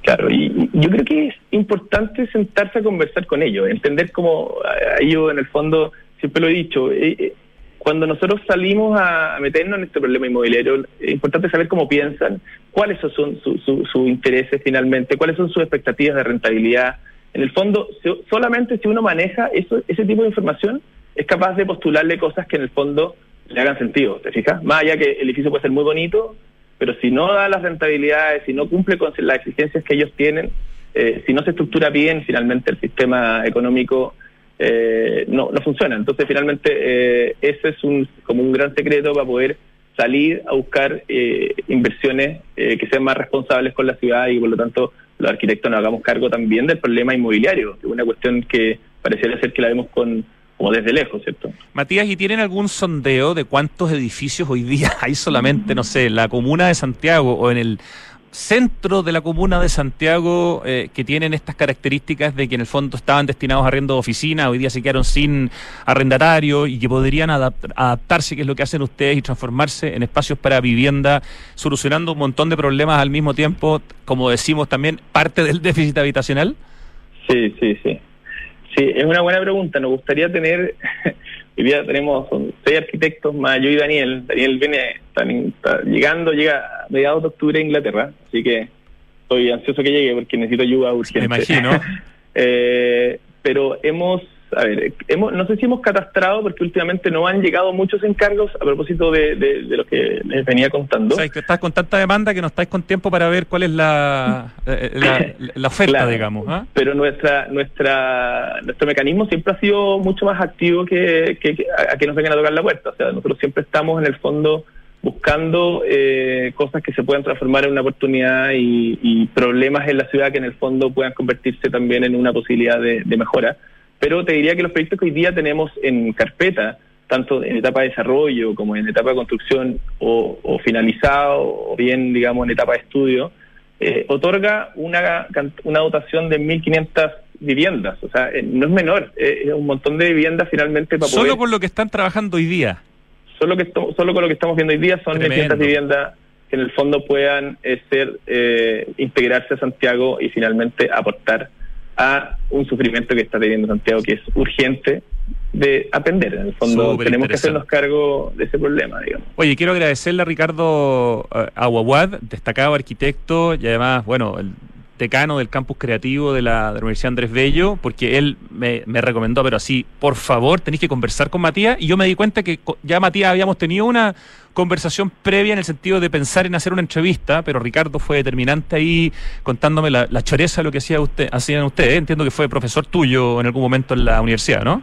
Claro, y yo creo que es importante sentarse a conversar con ellos, entender cómo ellos en el fondo siempre lo he dicho, eh, eh, cuando nosotros salimos a meternos en este problema inmobiliario, es importante saber cómo piensan, cuáles son sus intereses finalmente, cuáles son sus expectativas de rentabilidad. En el fondo, solamente si uno maneja eso, ese tipo de información, es capaz de postularle cosas que en el fondo le hagan sentido, ¿te fijas? Más allá que el edificio puede ser muy bonito, pero si no da las rentabilidades, si no cumple con las exigencias que ellos tienen, eh, si no se estructura bien finalmente el sistema económico, eh, no, no funciona. Entonces, finalmente, eh, ese es un, como un gran secreto para poder salir a buscar eh, inversiones que sean más responsables con la ciudad y, por lo tanto, los arquitectos nos hagamos cargo también del problema inmobiliario, que es una cuestión que pareciera ser que la vemos con como desde lejos, ¿cierto? Matías, ¿y tienen algún sondeo de cuántos edificios hoy día hay solamente, no sé, en la comuna de Santiago o en el centro de la comuna de Santiago eh, que tienen estas características de que en el fondo estaban destinados a arriendo de oficina, hoy día se quedaron sin arrendatario y que podrían adaptarse, que es lo que hacen ustedes, y transformarse en espacios para vivienda, solucionando un montón de problemas al mismo tiempo, como decimos también, parte del déficit habitacional? Sí, sí, sí. Sí, es una buena pregunta. Nos gustaría tener, hoy día tenemos seis arquitectos más yo y Daniel. Daniel viene, está, llegando, llega a mediados de octubre a Inglaterra, así que estoy ansioso que llegue porque necesito ayuda urgente. Me imagino. eh, pero hemos a ver, hemos, no sé si hemos catastrado porque últimamente no han llegado muchos encargos a propósito de, lo que les venía contando. O sea, que estás con tanta demanda que no estáis con tiempo para ver cuál es la, eh, la, oferta, digamos. ¿ah? Pero nuestra, nuestra, nuestro mecanismo siempre ha sido mucho más activo que, que, a, que nos vengan a tocar la puerta. O sea, nosotros siempre estamos en el fondo buscando eh, cosas que se puedan transformar en una oportunidad y, problemas en la ciudad que en el fondo puedan convertirse también en una posibilidad de mejora. Pero te diría que los proyectos que hoy día tenemos en carpeta, tanto en etapa de desarrollo como en etapa de construcción o, finalizado o bien, digamos, en etapa de estudio, eh, otorga una, una dotación de 1.500 viviendas. O sea, eh, no es menor, eh, es un montón de viviendas finalmente para Solo con lo que están trabajando hoy día. Solo, que solo con lo que estamos viendo hoy día son 1.500 viviendas que en el fondo puedan ser integrarse a Santiago y finalmente aportar a un sufrimiento que está teniendo Santiago que es urgente de atender. En el fondo tenemos que hacernos cargo de ese problema, digamos. Oye, quiero agradecerle a Ricardo eh, Aguaguad, destacado arquitecto y además, bueno, el decano del campus creativo de la, Universidad Andrés Bello, porque él me, me, recomendó, pero así, por favor, tenéis que conversar con Matías. Y yo me di cuenta que ya Matías habíamos tenido una conversación previa en el sentido de pensar en hacer una entrevista, pero Ricardo fue determinante ahí contándome la, la choreza de lo que hacía usted, hacían ustedes. Entiendo que fue profesor tuyo en algún momento en la universidad, ¿no?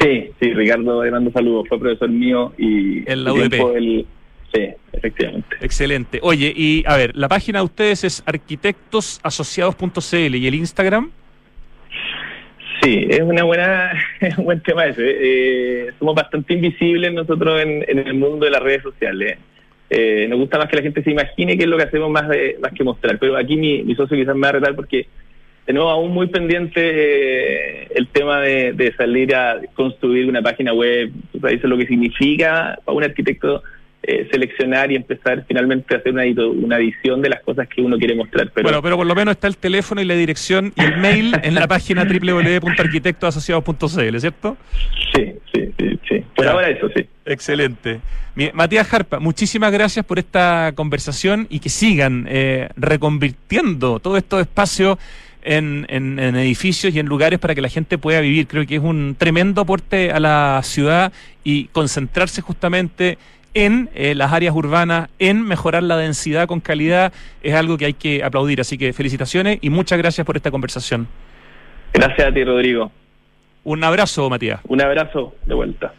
Sí, sí, Ricardo, le mando saludos, fue profesor mío y... En la UDP. Sí, efectivamente. Excelente. Oye, y a ver, la página de ustedes es arquitectosasociados.cl y el Instagram. Sí, es una buena, es un buen tema ese. Eh, somos bastante invisibles nosotros en, el mundo de las redes sociales. Eh, nos gusta más que la gente se imagine qué es lo que hacemos más de, más que mostrar. Pero aquí mi, mi socio quizás me va a retar porque tenemos aún muy pendiente eh, el tema de, salir a construir una página web, o eso lo que significa para un arquitecto eh, seleccionar y empezar finalmente a hacer una, una edición de las cosas que uno quiere mostrar. Pero... Bueno, pero por lo menos está el teléfono y la dirección y el mail en la página www.arquitectoasociados.cl, ¿cierto? Sí, sí, sí, sí. Por ahora eso, sí. Excelente. Matías Jarpa, muchísimas gracias por esta conversación y que sigan eh, reconvirtiendo todo estos espacios en, en, edificios y en lugares para que la gente pueda vivir. Creo que es un tremendo aporte a la ciudad y concentrarse justamente en eh, las áreas urbanas, en mejorar la densidad con calidad, es algo que hay que aplaudir. Así que felicitaciones y muchas gracias por esta conversación. Gracias a ti, Rodrigo. Un abrazo, Matías. Un abrazo de vuelta.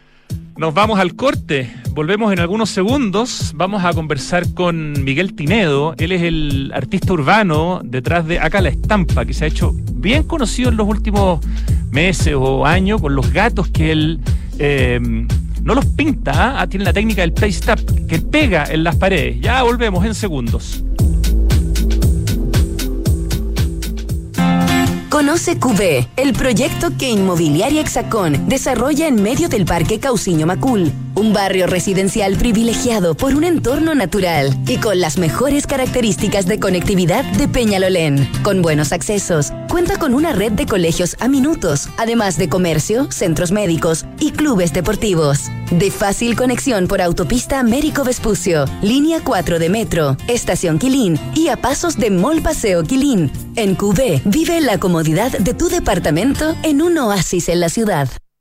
Nos vamos al corte, volvemos en algunos segundos, vamos a conversar con Miguel Tinedo, él es el artista urbano detrás de Acá la Estampa, que se ha hecho bien conocido en los últimos meses o años con los gatos que él eh, no los pinta, ¿ah? tiene la técnica del paste up, que pega en las paredes. Ya volvemos en segundos. Conoce QB, el proyecto que Inmobiliaria Hexacón desarrolla en medio del Parque Cauciño Macul, un barrio residencial privilegiado por un entorno natural y con las mejores características de conectividad de Peñalolén. Con buenos accesos, cuenta con una red de colegios a minutos, además de comercio, centros médicos y clubes deportivos. De fácil conexión por autopista Américo Vespucio, línea 4 de metro, estación Quilín y a pasos de Mall Paseo Quilín. En QV, vive la comodidad de tu departamento en un oasis en la ciudad.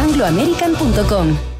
angloamerican.com.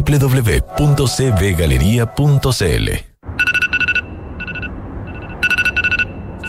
www.cvgalería.cl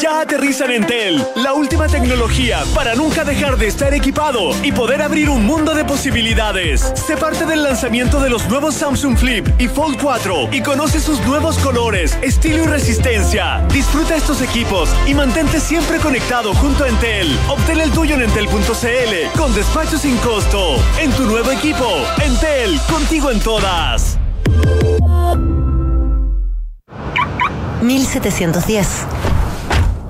Ya aterriza en Entel, la última tecnología para nunca dejar de estar equipado y poder abrir un mundo de posibilidades. Sé parte del lanzamiento de los nuevos Samsung Flip y Fold 4 y conoce sus nuevos colores, estilo y resistencia. Disfruta estos equipos y mantente siempre conectado junto a Entel. Obtén el tuyo en entel.cl con despacho sin costo. En tu nuevo equipo, Entel, contigo en todas. 1710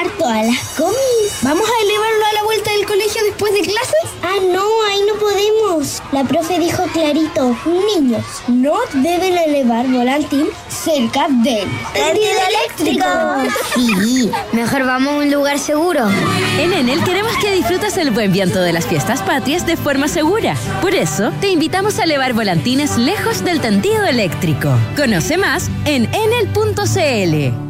ganar todas las comis! ¿Vamos a elevarlo a la vuelta del colegio después de clases? Ah, no, ahí no podemos. La profe dijo clarito, niños, no deben elevar volantín cerca del tendido eléctrico. Sí, mejor vamos a un lugar seguro. En Enel queremos que disfrutes el buen viento de las fiestas patrias de forma segura. Por eso, te invitamos a elevar volantines lejos del tendido eléctrico. Conoce más en enel.cl.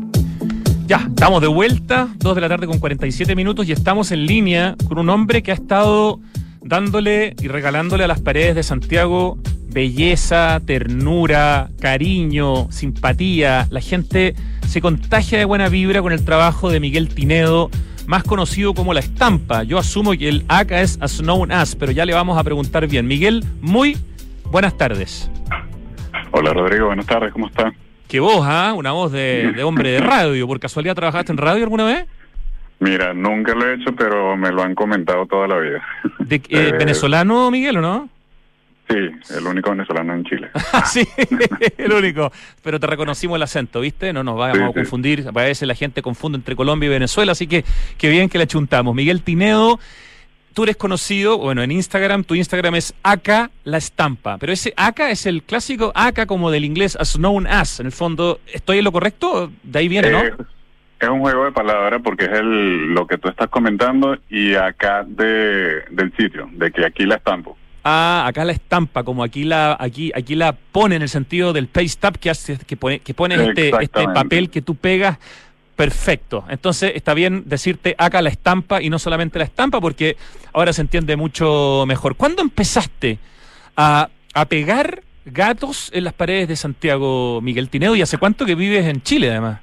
Ya, estamos de vuelta, 2 de la tarde con 47 minutos y estamos en línea con un hombre que ha estado dándole y regalándole a las paredes de Santiago belleza, ternura, cariño, simpatía. La gente se contagia de buena vibra con el trabajo de Miguel Tinedo, más conocido como La Estampa. Yo asumo que el acá es As Known As, pero ya le vamos a preguntar bien. Miguel, muy buenas tardes. Hola Rodrigo, buenas tardes, ¿cómo está? Qué voz, ¿ah? Una voz de, de hombre de radio. ¿Por casualidad trabajaste en radio alguna vez? Mira, nunca lo he hecho, pero me lo han comentado toda la vida. ¿De, eh, eh, ¿Venezolano, Miguel, o no? Sí, el único venezolano en Chile. sí, el único. Pero te reconocimos el acento, ¿viste? No nos vayamos Sí, a sí. confundir. A veces la gente confunde entre Colombia y Venezuela, así que qué bien que le chuntamos. Miguel Tinedo, tú eres conocido, bueno, en Instagram, tu Instagram es Aka la estampa. Pero ese Aka es el clásico Aka como del inglés as known as. En el fondo, ¿estoy en lo correcto? De ahí viene, ¿no? Eh, es un juego de palabras porque es el, lo que tú estás comentando y acá de, del sitio, de que aquí la estampo. Ah, acá la estampa, como aquí la, aquí, aquí la pone en el sentido del paste up que hace, que pone, que pones este, este papel que tú pegas. Perfecto. Entonces está bien decirte acá la estampa y no solamente la estampa, porque ahora se entiende mucho mejor. ¿Cuándo empezaste a, a pegar gatos en las paredes de Santiago, Miguel Tineo? ¿Y hace cuánto que vives en Chile, además?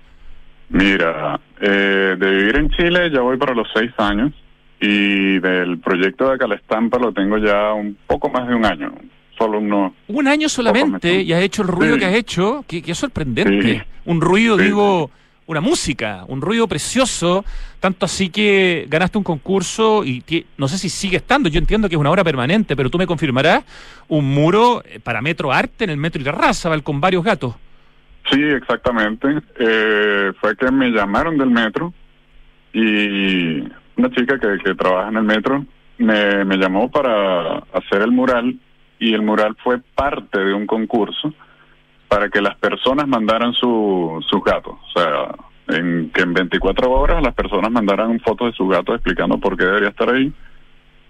Mira, eh, de vivir en Chile ya voy para los seis años y del proyecto de Calestampa lo tengo ya un poco más de un año, solo unos... Un año solamente y has hecho el ruido Sí. que has hecho, que, que es sorprendente. Sí. Un ruido, Sí, digo, una música, un ruido precioso, tanto así que ganaste un concurso y no sé si sigue estando, yo entiendo que es una obra permanente, pero tú me confirmarás, un muro eh, para Metro Arte en el Metro Irarrázaval con varios gatos. Sí, exactamente. Eh, fue que me llamaron del metro y una chica que, trabaja en el metro me, me llamó para hacer el mural y el mural fue parte de un concurso para que las personas mandaran su, sus gatos. O sea, en que en 24 horas las personas mandaran fotos de sus gatos explicando por qué debería estar ahí.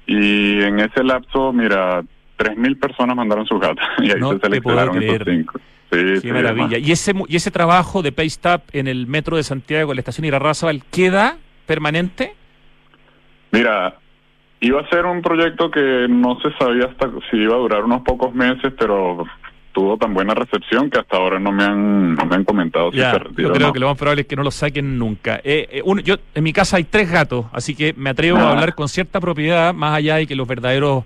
Y en ese lapso, mira, 3.000 personas mandaron sus gatos y ahí No se seleccionaron esos cinco. Sí, Qué sí, maravilla. además. Y ese, y ese trabajo de Up en el Metro de Santiago, en la estación Irarrázaval, ¿queda permanente? Mira, iba a ser un proyecto que no se sabía hasta si iba a durar unos pocos meses, pero tuvo tan buena recepción que hasta ahora no me han, no me han comentado si Ya, se yo creo no. que lo más probable es que no lo saquen nunca. Eh, eh, uno- yo En mi casa hay tres gatos, así que me atrevo a Ah. hablar con cierta propiedad, más allá de que los verdaderos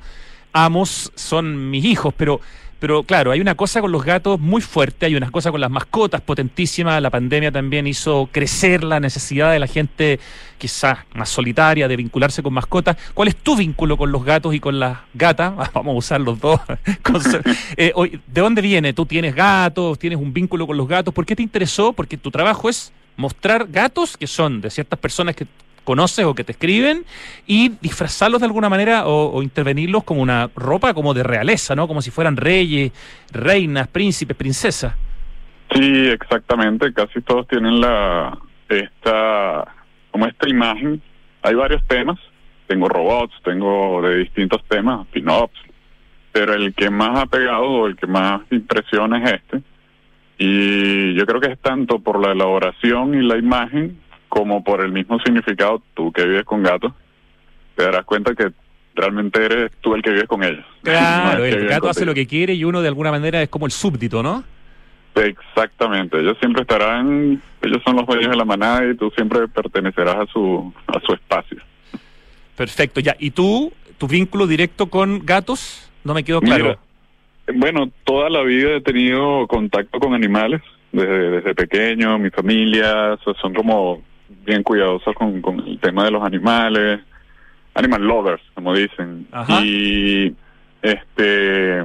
amos son mis hijos, pero... Pero claro, hay una cosa con los gatos muy fuerte, hay una cosa con las mascotas potentísima. La pandemia también hizo crecer la necesidad de la gente quizás más solitaria de vincularse con mascotas. ¿Cuál es tu vínculo con los gatos y con las gatas? Vamos a usar los dos. Eh, ¿De dónde viene? ¿Tú tienes gatos? ¿Tienes un vínculo con los gatos? ¿Por qué te interesó? Porque tu trabajo es mostrar gatos que son de ciertas personas que conoces o que te escriben y disfrazarlos de alguna manera o, intervenirlos como una ropa como de realeza, ¿no? Como si fueran reyes, reinas, príncipes, princesas. Sí, exactamente. Casi todos tienen la esta como esta imagen. Hay varios temas. Tengo robots, tengo de distintos temas, pin-ups, pero el que más ha pegado o el que más impresiona es este. Y yo creo que es tanto por la elaboración y la imagen como por el mismo significado. Tú que vives con gatos, te darás cuenta que realmente eres tú el que vives con ellos. Claro, No el gato hace lo que quiere y uno de alguna manera es como el súbdito, ¿no? Exactamente, ellos siempre estarán, ellos son los dueños de la manada y tú siempre pertenecerás a su a su espacio. Perfecto, ya. ¿Y tú, tu vínculo directo con gatos? No me quedó claro. Mira, bueno, toda la vida he tenido contacto con animales, desde, desde pequeño, mi familia, son como bien cuidadosos con, con el tema de los animales, animal lovers, como dicen. Ajá. Y este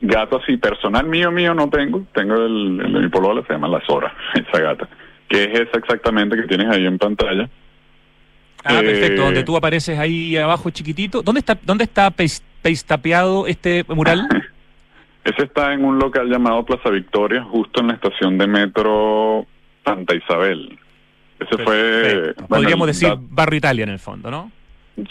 gato así personal mío mío no tengo, tengo el, el de mi polola se llama la Sora, esa gata, que es esa exactamente que tienes ahí en pantalla. Ah, perfecto, Eh, donde tú apareces ahí abajo chiquitito. ¿Dónde está, dónde está paistapeado este mural? Ese está en un local llamado Plaza Victoria, justo en la estación de metro Santa Isabel. Ese fue... Podríamos decir Barrio Italia en el fondo, ¿no?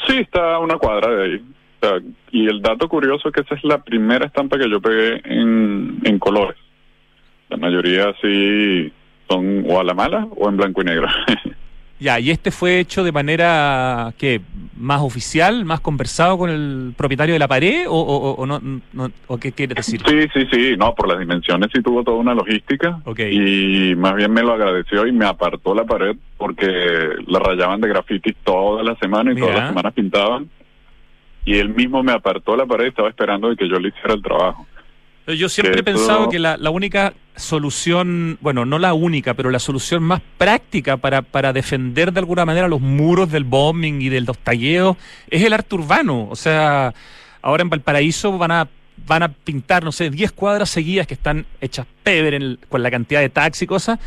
Sí, está a una cuadra de ahí. O sea, y el dato curioso es que esa es la primera estampa que yo pegué en, en colores. La mayoría sí son o a la mala o en blanco y negro. Ya, y este fue hecho de manera que más oficial, más conversado con el propietario de la pared o, o- o- no, no- o qué quieres decir? Sí, sí, sí, no, por las dimensiones sí tuvo toda una logística y más bien me lo agradeció y me apartó la pared porque la rayaban de grafitis toda la semana y todas Mira. las semanas pintaban y él mismo me apartó la pared y estaba esperando de que yo le hiciera el trabajo. Yo siempre he pensado que la, la única solución, bueno, no la única, pero la solución más práctica para, para defender de alguna manera los muros del bombing y del los es el arte urbano. O sea, ahora en Valparaíso van a van a pintar, no sé, 10 cuadras seguidas que están hechas peber en el- con la cantidad de taxi y cosas,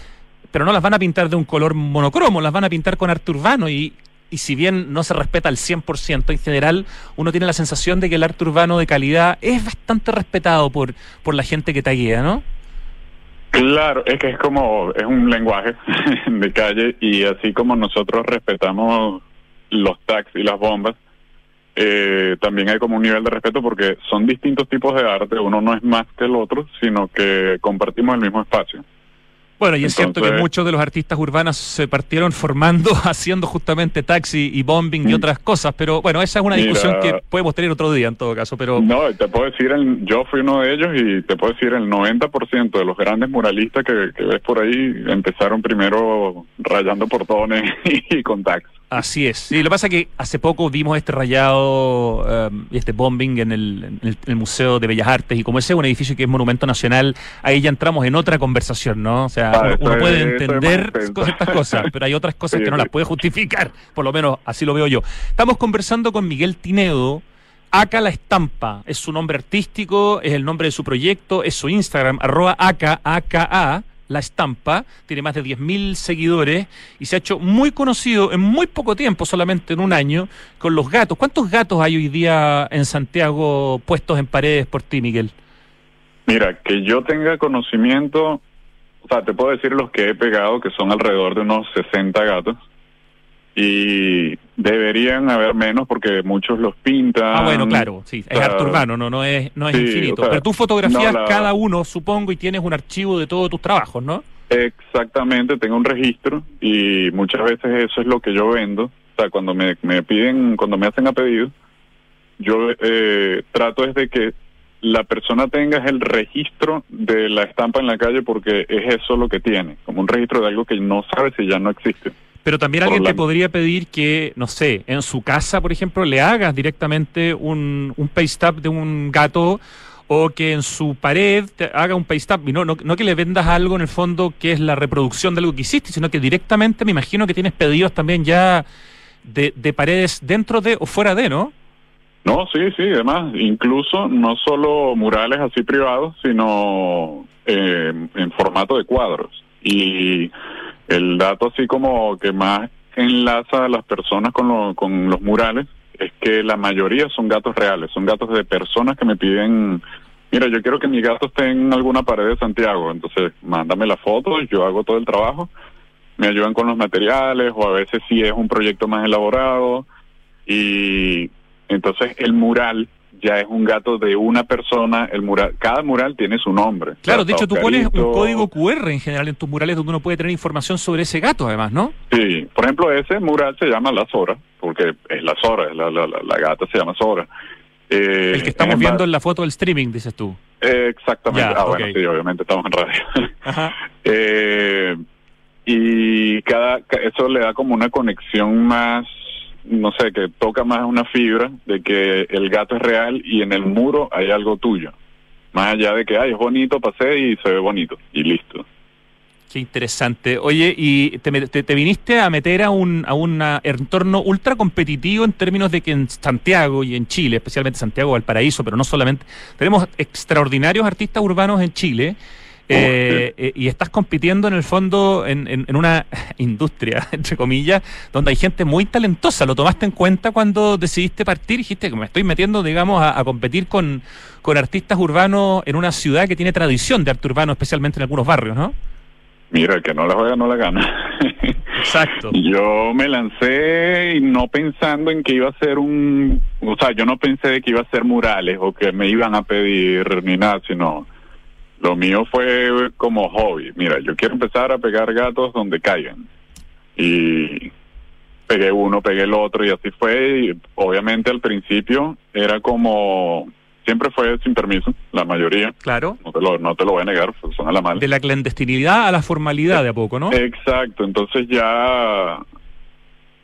pero no las van a pintar de un color monocromo, las van a pintar con arte urbano y, y si bien no se respeta al 100%, en general uno tiene la sensación de que el arte urbano de calidad es bastante respetado por, por la gente que taguea, ¿no? Claro, es que es como, es un lenguaje de calle y así como nosotros respetamos los tags y las bombas, eh, también hay como un nivel de respeto porque son distintos tipos de arte, uno no es más que el otro, sino que compartimos el mismo espacio. Bueno, y es cierto que muchos de los artistas urbanos se partieron formando haciendo justamente taxi y bombing y mm. otras cosas, pero bueno, esa es una discusión que podemos tener otro día en todo caso, pero... No, te puedo decir, el, yo fui uno de ellos y te puedo decir, el 90% de los grandes muralistas que, ves por ahí empezaron primero rayando portones y con taxi. Así es. Sí, lo que pasa es que hace poco vimos este rayado um, y este bombing en el, en el, Museo de Bellas Artes y como ese es un edificio que es monumento nacional, ahí ya entramos en otra conversación, ¿no? O sea, ah, uno, puede entender estas cosas, pero hay otras cosas que no las puede justificar, por lo menos así lo veo yo. Estamos conversando con Miguel Tinedo. Aca la estampa, es su nombre artístico, es el nombre de su proyecto, es su Instagram, arroba Aca, A-K-A, la estampa, tiene más de 10.000 seguidores y se ha hecho muy conocido en muy poco tiempo, solamente en un año, con los gatos. ¿Cuántos gatos hay hoy día en Santiago puestos en paredes por ti, Miguel? Mira, que yo tenga conocimiento, o sea, te puedo decir los que he pegado, que son alrededor de unos 60 gatos y deberían haber menos porque muchos los pintan. Ah, bueno, claro, sí, es arte urbano, no, no es, no es infinito. Pero tú fotografías cada uno, supongo, y tienes un archivo de todos tus trabajos, ¿no? Exactamente, tengo un registro y muchas veces eso es lo que yo vendo. O sea, cuando me, me piden, cuando me hacen a pedido, yo eh, trato es de que la persona tenga el registro de la estampa en la calle porque es eso lo que tiene, como un registro de algo que no sabe si ya no existe. Pero también alguien te podría pedir que, no sé, en su casa, por ejemplo, le hagas directamente un, un paste up de un gato o que en su pared te haga un paste up. Y no, no, que le vendas algo en el fondo que es la reproducción de algo que hiciste, sino que directamente me imagino que tienes pedidos también ya de, de paredes dentro de o fuera de, ¿no? No, sí, sí, además, incluso no solo murales así privados, sino eh, en formato de cuadros. Y el dato así como que más enlaza a las personas con, con los murales es que la mayoría son gatos reales, son gatos de personas que me piden, mira, yo quiero que mi gato esté en alguna pared de Santiago, entonces mándame la foto, yo hago todo el trabajo, me ayudan con los materiales o a veces si es un proyecto más elaborado y entonces el mural ya es un gato de una persona, el mural, cada mural tiene su nombre. Claro, de hecho tú pones un código QR en general en tus murales donde uno puede tener información sobre ese gato además, ¿no? Sí, por ejemplo ese mural se llama La Sora, porque es La Sora, la, la, la, gata se llama Sora. Eh, el que estamos viendo en la foto del streaming, dices tú. exactamente, ah bueno, sí, obviamente estamos en radio. Ajá. eh, y cada, eso le da como una conexión más no sé, que toca más una fibra de que el gato es real y en el muro hay algo tuyo. Más allá de que, ay, es bonito, pasé y se ve bonito y listo. Qué interesante. Oye, ¿y te, viniste a meter a un a un entorno ultra competitivo en términos de que en Santiago y en Chile, especialmente Santiago Valparaíso, pero no solamente, tenemos extraordinarios artistas urbanos en Chile eh, eh, y estás compitiendo en el fondo en, en, una industria, entre comillas, donde hay gente muy talentosa. ¿Lo tomaste en cuenta cuando decidiste partir? Dijiste que me estoy metiendo, digamos, a, competir con, con artistas urbanos en una ciudad que tiene tradición de arte urbano, especialmente en algunos barrios, ¿no? Mira, que no la juega, no la gana. Exacto. yo me lancé no pensando en que iba a ser un... O sea, yo no pensé que iba a ser murales o que me iban a pedir ni nada, sino lo mío fue como hobby. Mira, yo quiero empezar a pegar gatos donde caigan. Y pegué uno, pegué el otro y así fue. Y obviamente al principio era como siempre fue sin permiso, la mayoría. Claro. No te lo, no te lo voy a negar, pues, son a la mala. De la clandestinidad a la formalidad de a poco, ¿no? Exacto, entonces ya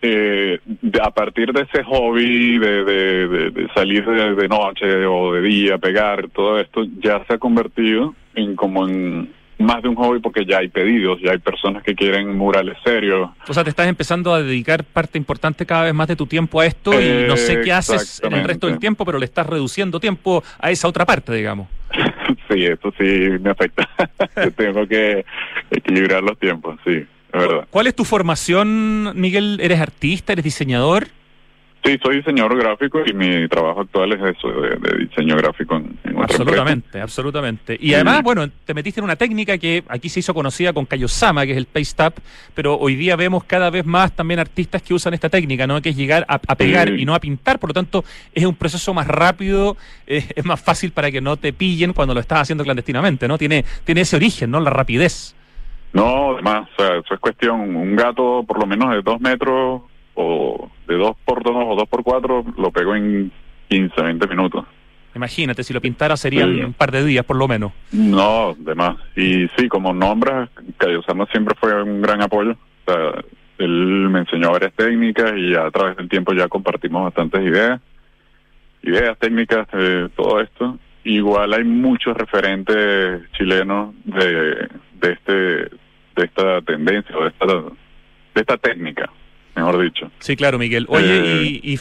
eh, a partir de ese hobby de, de, salir de, noche o de día, pegar, todo esto ya se ha convertido en como en más de un hobby porque ya hay pedidos, ya hay personas que quieren murales serios. O sea, te estás empezando a dedicar parte importante cada vez más de tu tiempo a esto y no sé qué haces en el resto del tiempo, pero le estás reduciendo tiempo a esa otra parte, digamos. sí, eso sí me afecta. Tengo que equilibrar los tiempos, sí. ¿Cuál es tu formación, Miguel? ¿Eres artista? ¿Eres diseñador? Sí, soy diseñador gráfico y mi trabajo actual es eso, de, diseño gráfico en, en otra Absolutamente, absolutamente. Y además, bueno, te metiste en una técnica que aquí se hizo conocida con Kayosama, que es el paste up, pero hoy día vemos cada vez más también artistas que usan esta técnica, ¿no? Que es llegar a, pegar y no a pintar, por lo tanto, es un proceso más rápido, es más fácil para que no te pillen cuando lo estás haciendo clandestinamente, ¿no? Tiene, tiene ese origen, ¿no? La rapidez. No, además, o sea, eso es cuestión, un gato por lo menos de dos metros o de 2 por 2 o 2 por 4 lo pego en 15, 20 minutos. Imagínate, si lo pintara serían un par de días por lo menos. No, de más. Y sí, como nombras, Cayosama siempre fue un gran apoyo. O sea, él me enseñó varias técnicas y a través del tiempo ya compartimos bastantes ideas. Ideas, técnicas, de todo esto. Igual hay muchos referentes chilenos de, de este de esta tendencia o de esta, de esta técnica mejor dicho. Sí, claro, Miguel. Oye, ¿y, y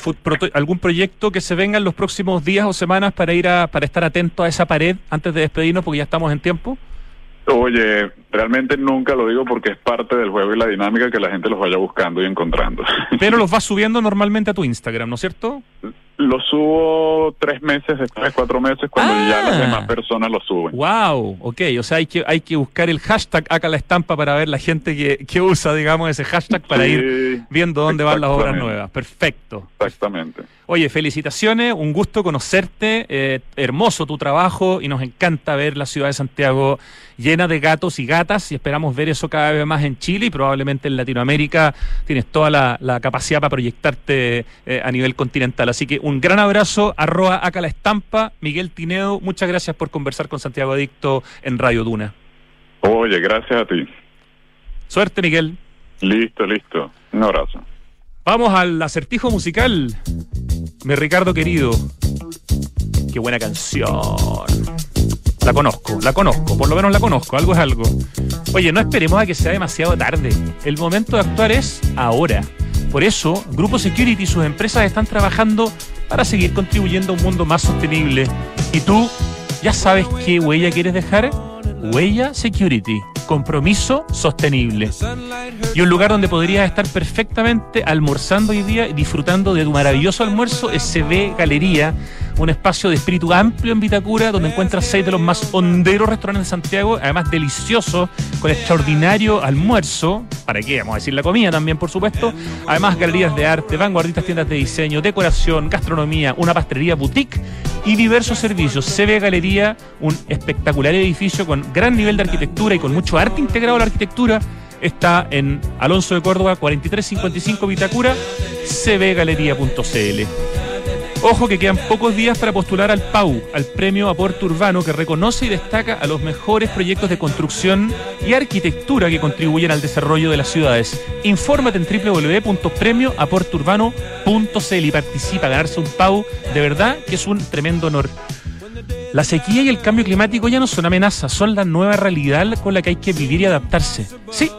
algún proyecto que se venga en los próximos días o semanas para ir a, para estar atento a esa pared antes de despedirnos porque ya estamos en tiempo? Oye, realmente nunca lo digo porque es parte del juego y la dinámica que la gente los vaya buscando y encontrando. Pero los vas subiendo normalmente a tu Instagram, ¿no es cierto? Lo subo tres meses, después cuatro meses, cuando ya las ah. demás personas lo suben. Wow, ok, o sea, hay que, hay que buscar el hashtag acá la estampa para ver la gente que, que usa, digamos, ese hashtag para ir viendo dónde van las obras nuevas. Perfecto. Exactamente. Oye, felicitaciones, un gusto conocerte, eh, hermoso tu trabajo y nos encanta ver la ciudad de Santiago llena de gatos y gatas y esperamos ver eso cada vez más en Chile y probablemente en Latinoamérica tienes toda la, capacidad para proyectarte eh, a nivel continental. Así que un gran abrazo, arroba acá la estampa, Miguel Tineo, muchas gracias por conversar con Santiago Adicto en Radio Duna. Oye, gracias a ti. Suerte, Miguel. Listo, listo. Un abrazo. Vamos al acertijo musical. Mi Ricardo querido. Qué buena canción. La conozco, la conozco, por lo menos la conozco, algo es algo. Oye, no esperemos a que sea demasiado tarde. El momento de actuar es ahora. Por eso, Grupo Security y sus empresas están trabajando para seguir contribuyendo a un mundo más sostenible. ¿Y tú ya sabes qué huella quieres dejar? Huella Security compromiso sostenible. Y un lugar donde podrías estar perfectamente almorzando hoy día y disfrutando de tu maravilloso almuerzo es CB Galería, un espacio de espíritu amplio en Vitacura, donde encuentras seis de los más honderos restaurantes de Santiago, además delicioso, con extraordinario almuerzo, para qué, vamos a decir la comida también, por supuesto, además galerías de arte, vanguardistas tiendas de diseño, decoración, gastronomía, una pastelería boutique y diversos servicios. CB Galería, un espectacular edificio con gran nivel de arquitectura y con mucho arte integrado a la arquitectura está en Alonso de Córdoba 4355 Vitacura, cbgalería.cl. Ojo que quedan pocos días para postular al PAU, al Premio Aporte Urbano, que reconoce y destaca a los mejores proyectos de construcción y arquitectura que contribuyen al desarrollo de las ciudades. Infórmate en www.premioaporteurbano.cl y participa a ganarse un PAU. De verdad que es un tremendo honor. La sequía y el cambio climático ya no son amenazas, son la nueva realidad con la que hay que vivir y adaptarse. Sí,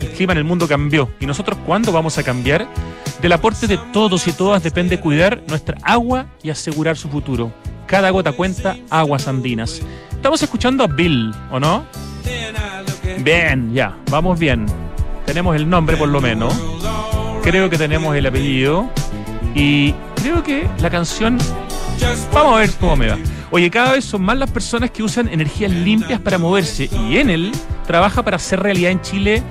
el clima en el mundo cambió. ¿Y nosotros cuándo vamos a cambiar? Del aporte de todos y todas depende cuidar nuestra agua y asegurar su futuro. Cada gota cuenta, aguas andinas. Estamos escuchando a Bill, ¿o no? Bien, ya, vamos bien. Tenemos el nombre por lo menos. Creo que tenemos el apellido. Y creo que la canción... Vamos a ver cómo me va. Oye, cada vez son más las personas que usan energías limpias para moverse y Enel trabaja para hacer realidad en Chile,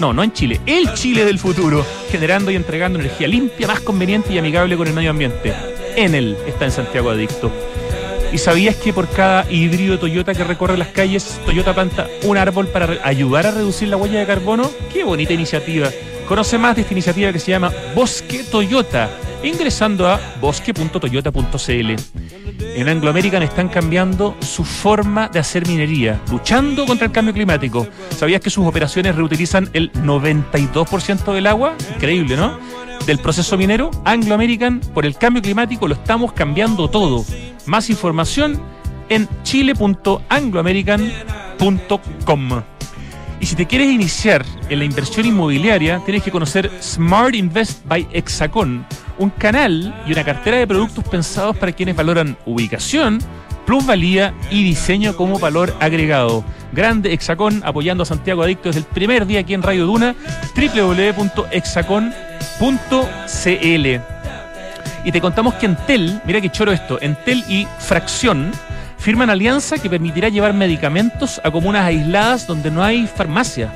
no, no en Chile, el Chile del futuro, generando y entregando energía limpia, más conveniente y amigable con el medio ambiente. Enel está en Santiago Adicto. ¿Y sabías que por cada híbrido Toyota que recorre las calles, Toyota planta un árbol para ayudar a reducir la huella de carbono? ¡Qué bonita iniciativa! Conoce más de esta iniciativa que se llama Bosque Toyota, ingresando a bosque.toyota.cl. En Anglo American están cambiando su forma de hacer minería, luchando contra el cambio climático. ¿Sabías que sus operaciones reutilizan el 92% del agua? Increíble, ¿no? Del proceso minero, Anglo American, por el cambio climático lo estamos cambiando todo. Más información en chile.angloamerican.com. Y si te quieres iniciar en la inversión inmobiliaria, tienes que conocer Smart Invest by Hexacon, un canal y una cartera de productos pensados para quienes valoran ubicación, plusvalía y diseño como valor agregado. Grande Hexacon apoyando a Santiago Adicto desde el primer día aquí en Radio Duna, www.hexacon.cl. Y te contamos que Entel, mira qué choro esto, Entel y Fracción firman alianza que permitirá llevar medicamentos a comunas aisladas donde no hay farmacia.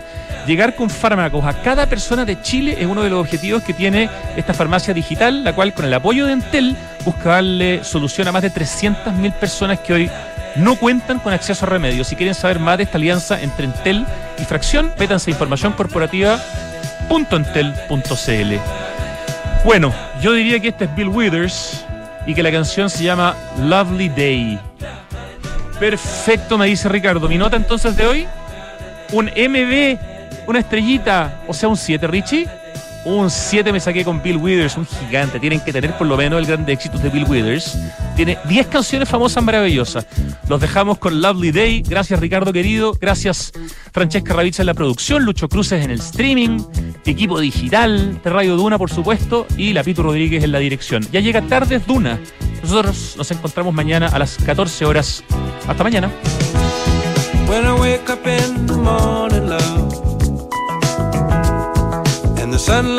Llegar con fármacos a cada persona de Chile es uno de los objetivos que tiene esta farmacia digital, la cual con el apoyo de Entel busca darle solución a más de 300.000 personas que hoy no cuentan con acceso a remedios. Si quieren saber más de esta alianza entre Entel y Fracción, métanse a información corporativa.entel.cl. Bueno, yo diría que este es Bill Withers y que la canción se llama Lovely Day. Perfecto, me dice Ricardo. Mi nota entonces de hoy, un MB, una estrellita, o sea, un 7, Richie. Un 7 me saqué con Bill Withers, un gigante. Tienen que tener por lo menos el grande éxito de Bill Withers. Tiene 10 canciones famosas maravillosas. Los dejamos con Lovely Day. Gracias, Ricardo querido. Gracias, Francesca Ravizza en la producción, Lucho Cruces en el streaming, equipo digital de Radio Duna, por supuesto, y Lapito Rodríguez en la dirección. Ya llega Tardes Duna. Nosotros nos encontramos mañana a las 14 horas. Hasta mañana. When wake up in the sunlight